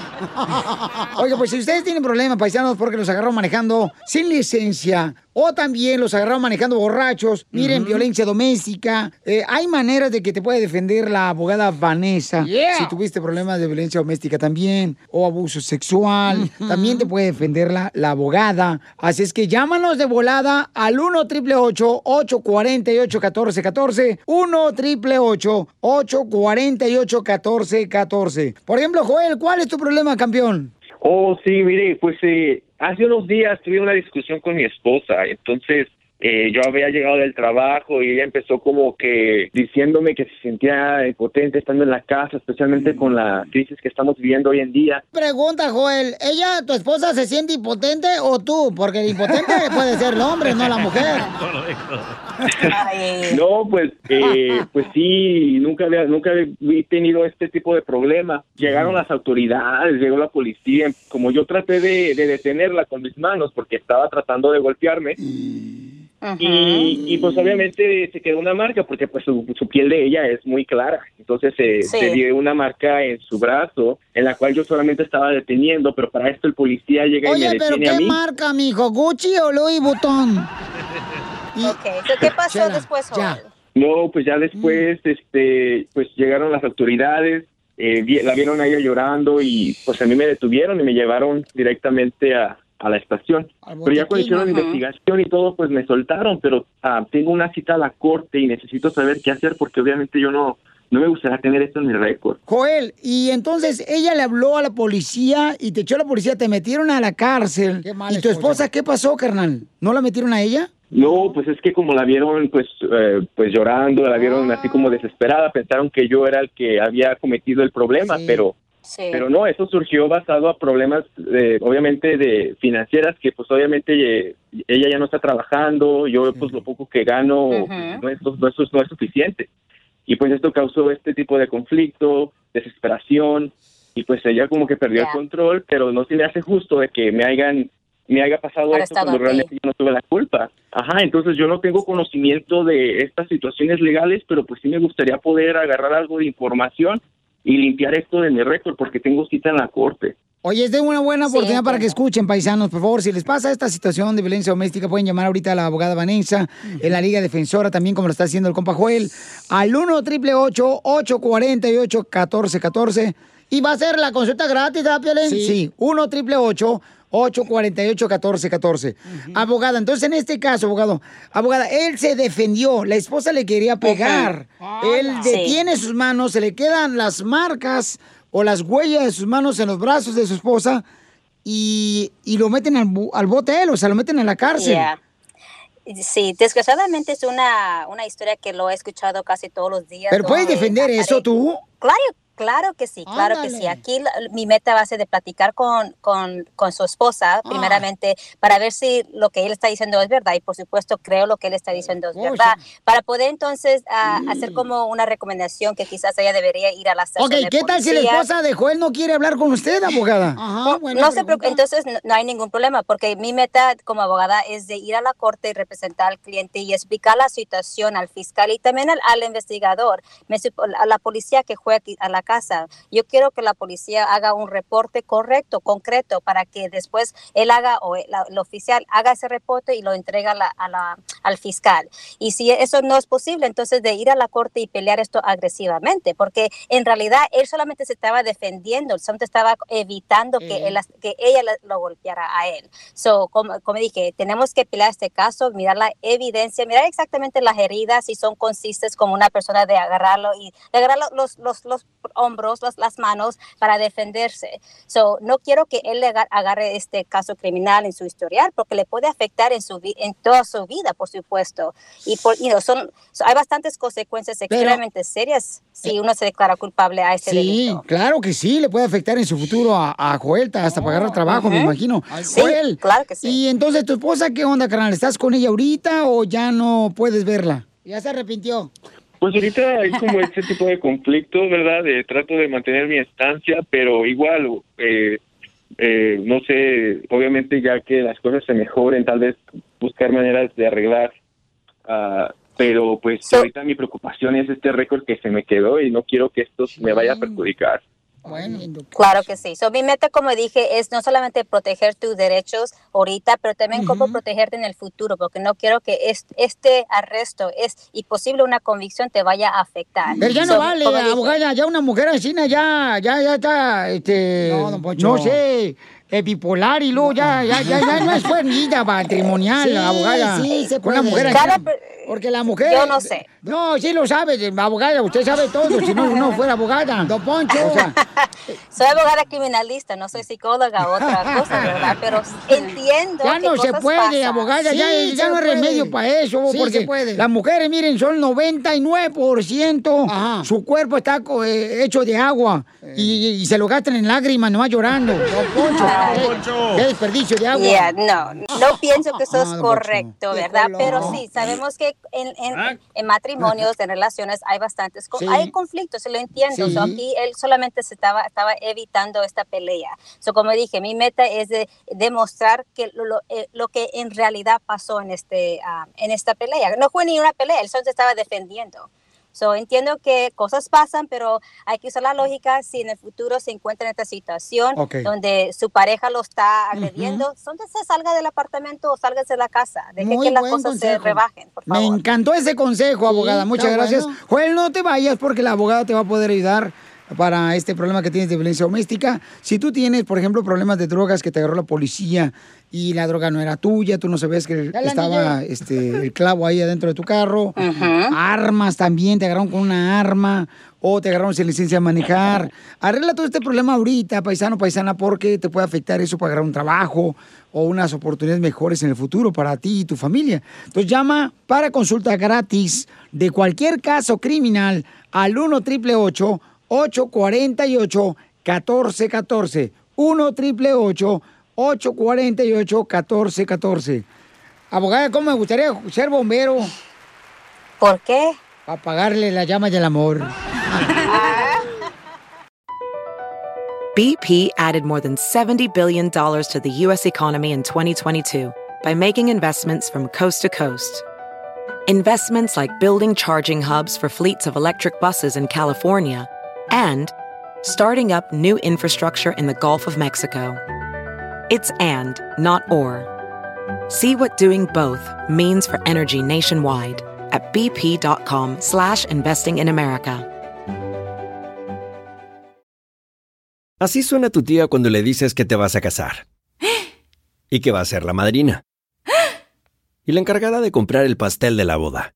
S3: Oiga, pues si ustedes tienen problemas, paisanos, porque los agarraron manejando sin licencia o también los agarraron manejando borrachos, miren, violencia doméstica, eh, hay maneras de que te puede defender la abogada Vanessa.
S39: Yeah.
S3: Si tuviste problemas de violencia doméstica también o abuso sexual, también te puede defender la, la abogada. Así es que llámanos de volada al 1 888 848 1414 1 888 848 1414 Por ejemplo, Joel, ¿cuál es tu problema, campeón?
S40: Oh, sí, mire, pues eh, hace unos días tuve una discusión con mi esposa, entonces eh, yo había llegado del trabajo y ella empezó como que diciéndome que se sentía impotente estando en la casa, especialmente con la crisis que estamos viviendo hoy en día.
S3: Pregunta, Joel, ¿ella, tu esposa, se siente impotente o tú? Porque el impotente puede ser el hombre, no la mujer.
S40: No, pues, eh, pues sí, nunca había, nunca he tenido este tipo de problema. Llegaron las autoridades, llegó la policía. Como yo traté de, de detenerla con mis manos porque estaba tratando de golpearme, y, y, pues obviamente se quedó una marca porque pues su, su piel de ella es muy clara. Entonces se,
S3: Sí.
S40: se dio una marca en su brazo en la cual yo solamente estaba deteniendo, pero para esto el policía llega y me
S3: pero
S40: detiene a
S3: ¿qué
S40: mí.
S3: marca, mijo? ¿Gucci o Louis Vuitton?
S39: Ok, so, ¿qué pasó
S3: Chela,
S39: después,
S3: ya.
S40: No, pues ya después,
S3: Mm.
S40: este, pues llegaron las autoridades, eh, la vieron a ella llorando y pues a mí me detuvieron y me llevaron directamente a, a la estación. Pero ya cuando hicieron la investigación y todo, pues me soltaron, pero ah, tengo una cita a la corte y necesito saber qué hacer porque obviamente yo no, no me gustaría tener esto en mi récord.
S3: Joel, y entonces ella le habló a la policía y te echó a la policía, te metieron a la cárcel. ¿Y tu esposa qué pasó, carnal? ¿No la metieron a ella?
S40: No, pues es que como la vieron pues eh, pues llorando, la vieron así como desesperada, pensaron que yo era el que había cometido el problema, pero pero no, eso surgió basado a problemas eh, obviamente de financieras que pues obviamente eh, ella ya no está trabajando, yo pues lo poco que gano no, es, no, es, no es suficiente. Y pues esto causó este tipo de conflicto, desesperación y pues ella como que perdió el control, pero no se me hace justo de que me hayan me haya pasado esto
S39: Arrestado
S40: cuando realmente yo no tuve la culpa. Ajá, entonces yo no tengo conocimiento de estas situaciones legales, pero pues sí me gustaría poder agarrar algo de información y limpiar esto de mi récord porque tengo cita en la corte.
S3: Oye, es de una buena oportunidad para que escuchen, paisanos, por favor. Si les pasa esta situación de violencia doméstica, pueden llamar ahorita a la abogada Vanessa en la Liga Defensora, también como lo está haciendo el compa Joel, al 1 888 848 1414 Y va a ser la consulta gratis, ¿verdad, Piolín?
S41: Sí.
S3: 1 888 848 1414 Abogada, entonces en este caso, abogado, abogada, él se defendió, la esposa le quería pegar. Él
S41: Sí.
S3: detiene sus manos, se le quedan las marcas o las huellas de sus manos en los brazos de su esposa y, y lo meten al, al bote él, o sea, lo meten en la cárcel.
S39: Yeah. Sí, desgraciadamente es una, una historia que lo he escuchado casi todos los días.
S3: Pero puedes defender eso tú.
S39: Claro, claro que sí, claro que sí. Aquí la- mi meta va a ser de platicar con, con, con su esposa,
S3: Ah.
S39: primeramente, para ver si lo que él está diciendo es verdad. Y por supuesto, creo lo que él está diciendo es
S3: Oh,
S39: verdad. Para poder entonces ah, hacer como una recomendación que quizás ella debería ir a la estación
S3: Ok,
S39: de
S3: ¿qué tal si la esposa de Joel no quiere hablar con usted, abogada?
S39: Oh, no se preocupe, entonces no, no hay ningún problema, porque mi meta como abogada es de ir a la corte y representar al cliente y explicar la situación al fiscal y también al, al investigador, me a la policía que aquí a la casa. Yo quiero que la policía haga un reporte correcto, concreto, para que después él haga o el, el oficial haga ese reporte y lo entrega a la- a la- al fiscal. Y si eso no es posible, entonces de ir a la corte y pelear esto agresivamente, porque en realidad él solamente se estaba defendiendo, solamente estaba evitando que, él, que ella lo golpeara a él. So, como, como dije, tenemos que pelear este caso, mirar la evidencia, mirar exactamente las heridas, si son consistentes como una persona de agarrarlo y de agarrar lo- los, los, los hombros, los- las manos para defenderse. So, no quiero que él le aga- agarre este caso criminal en su historial porque le puede afectar en, su en toda su vida, por supuesto. Y por, you know, son, so, hay bastantes consecuencias
S3: Pero-
S39: extremadamente serias si uno se declara culpable a este
S3: Sí,
S39: delito.
S3: claro que sí, le puede afectar en su futuro a, a Joel hasta para agarrar trabajo, me
S39: Ujú.
S3: imagino.
S39: Sí,
S3: Joel,
S39: claro que sí.
S3: Y entonces, ¿tu esposa qué onda, carnal? ¿Estás con ella ahorita o ya no puedes verla? Ya se arrepintió.
S40: Pues ahorita hay como este tipo de conflicto, ¿verdad? De, trato de mantener mi estancia, pero igual, eh, eh, no sé, obviamente ya que las cosas se mejoren, tal vez buscar maneras de arreglar. ah, pero pues ahorita mi preocupación es este récord que se me quedó y no quiero que esto me vaya a perjudicar.
S39: Claro que sí. So, mi meta, como dije, es no solamente proteger tus derechos ahorita, pero también cómo protegerte en el futuro, porque no quiero que es- este arresto es y posible una convicción te vaya a afectar.
S3: Pero ya no
S39: So,
S3: vale,
S39: dije,
S3: abogada, ya una mujer así, ya, ya, ya está, este, no, sé, eh, bipolar y luego ya, ya, ya, ya no es buena matrimonial,
S41: Sí,
S3: abogada.
S41: sí, se
S3: Con una
S41: puede.
S3: mujer así.
S39: Cada
S3: Porque la mujer...
S39: Yo no sé.
S3: No, sí lo sabe, abogada, usted sabe todo, si no, no fuera abogada. Don Poncho. O sea,
S39: soy abogada criminalista, no soy psicóloga o otra cosa, ¿verdad? Pero entiendo
S3: Ya
S39: que
S3: no se
S39: cosas
S3: puede,
S39: pasan.
S3: abogada, ya,
S39: Sí,
S3: ya
S39: se
S3: no hay
S39: puede.
S3: remedio para eso,
S39: Sí,
S3: porque
S39: se puede.
S3: las mujeres, miren, son 99%, su cuerpo está eh, hecho de agua y, y se lo gastan en lágrimas, nomás llorando. Don Poncho,
S39: Ay.
S3: qué- qué desperdicio de agua.
S39: Yeah, no, no pienso que eso es
S3: Ah,
S39: correcto,
S3: Poncho.
S39: ¿verdad? Pero sí, sabemos que en, en,
S3: Ah.
S39: en matrimonio matrimonios, en relaciones, hay bastantes,
S41: Sí.
S39: hay conflictos, se lo entiendo.
S41: Sí.
S39: So, aquí él solamente se estaba, estaba evitando esta pelea. So, como dije, mi meta es de demostrar que lo, lo, eh, lo que en realidad pasó en, este, ah, en esta pelea. No fue ni una pelea, él solo se estaba defendiendo. So, entiendo que cosas pasan, pero hay que usar la lógica si en el futuro se encuentra en esta situación
S3: Ok.
S39: donde su pareja lo está agrediendo, entonces se salga del apartamento o salga de la casa, deje
S3: Muy
S39: que las cosas se
S3: consejo.
S39: rebajen. por
S3: Me
S39: favor.
S3: encantó ese consejo, abogada.
S39: Sí,
S3: Muchas gracias.
S39: bueno.
S3: Joel, no te vayas porque la abogada te va a poder ayudar para este problema que tienes de violencia doméstica. Si tú tienes, por ejemplo, problemas de drogas que te agarró la policía y la droga no era tuya, tú no sabes que
S41: Dale,
S3: estaba este, el clavo ahí adentro de tu carro. Armas también, te agarraron con una arma o te agarraron sin licencia de manejar. Arregla todo este problema ahorita, paisano, paisana, porque te puede afectar eso para agarrar un trabajo o unas oportunidades mejores en el futuro para ti y tu familia. Entonces llama para consulta gratis de cualquier caso criminal al 1 888 848 1414 1 888 848 1414 Abogada, ¿cómo me gustaría ser bombero?
S39: ¿Por qué?
S3: Para apagarle la llama del amor.
S42: BP added more than $70 billion to the U.S. economy in 2022 by making investments from coast to coast. Investments like building charging hubs for fleets of electric buses in California and starting up new infrastructure in the Gulf of Mexico. It's and, not or. See what doing both means for energy nationwide at bp.com slash investing in America.
S43: Así suena tu tía cuando le dices que te vas a casar. Y que va a ser la madrina. Y la encargada de comprar el pastel de la boda.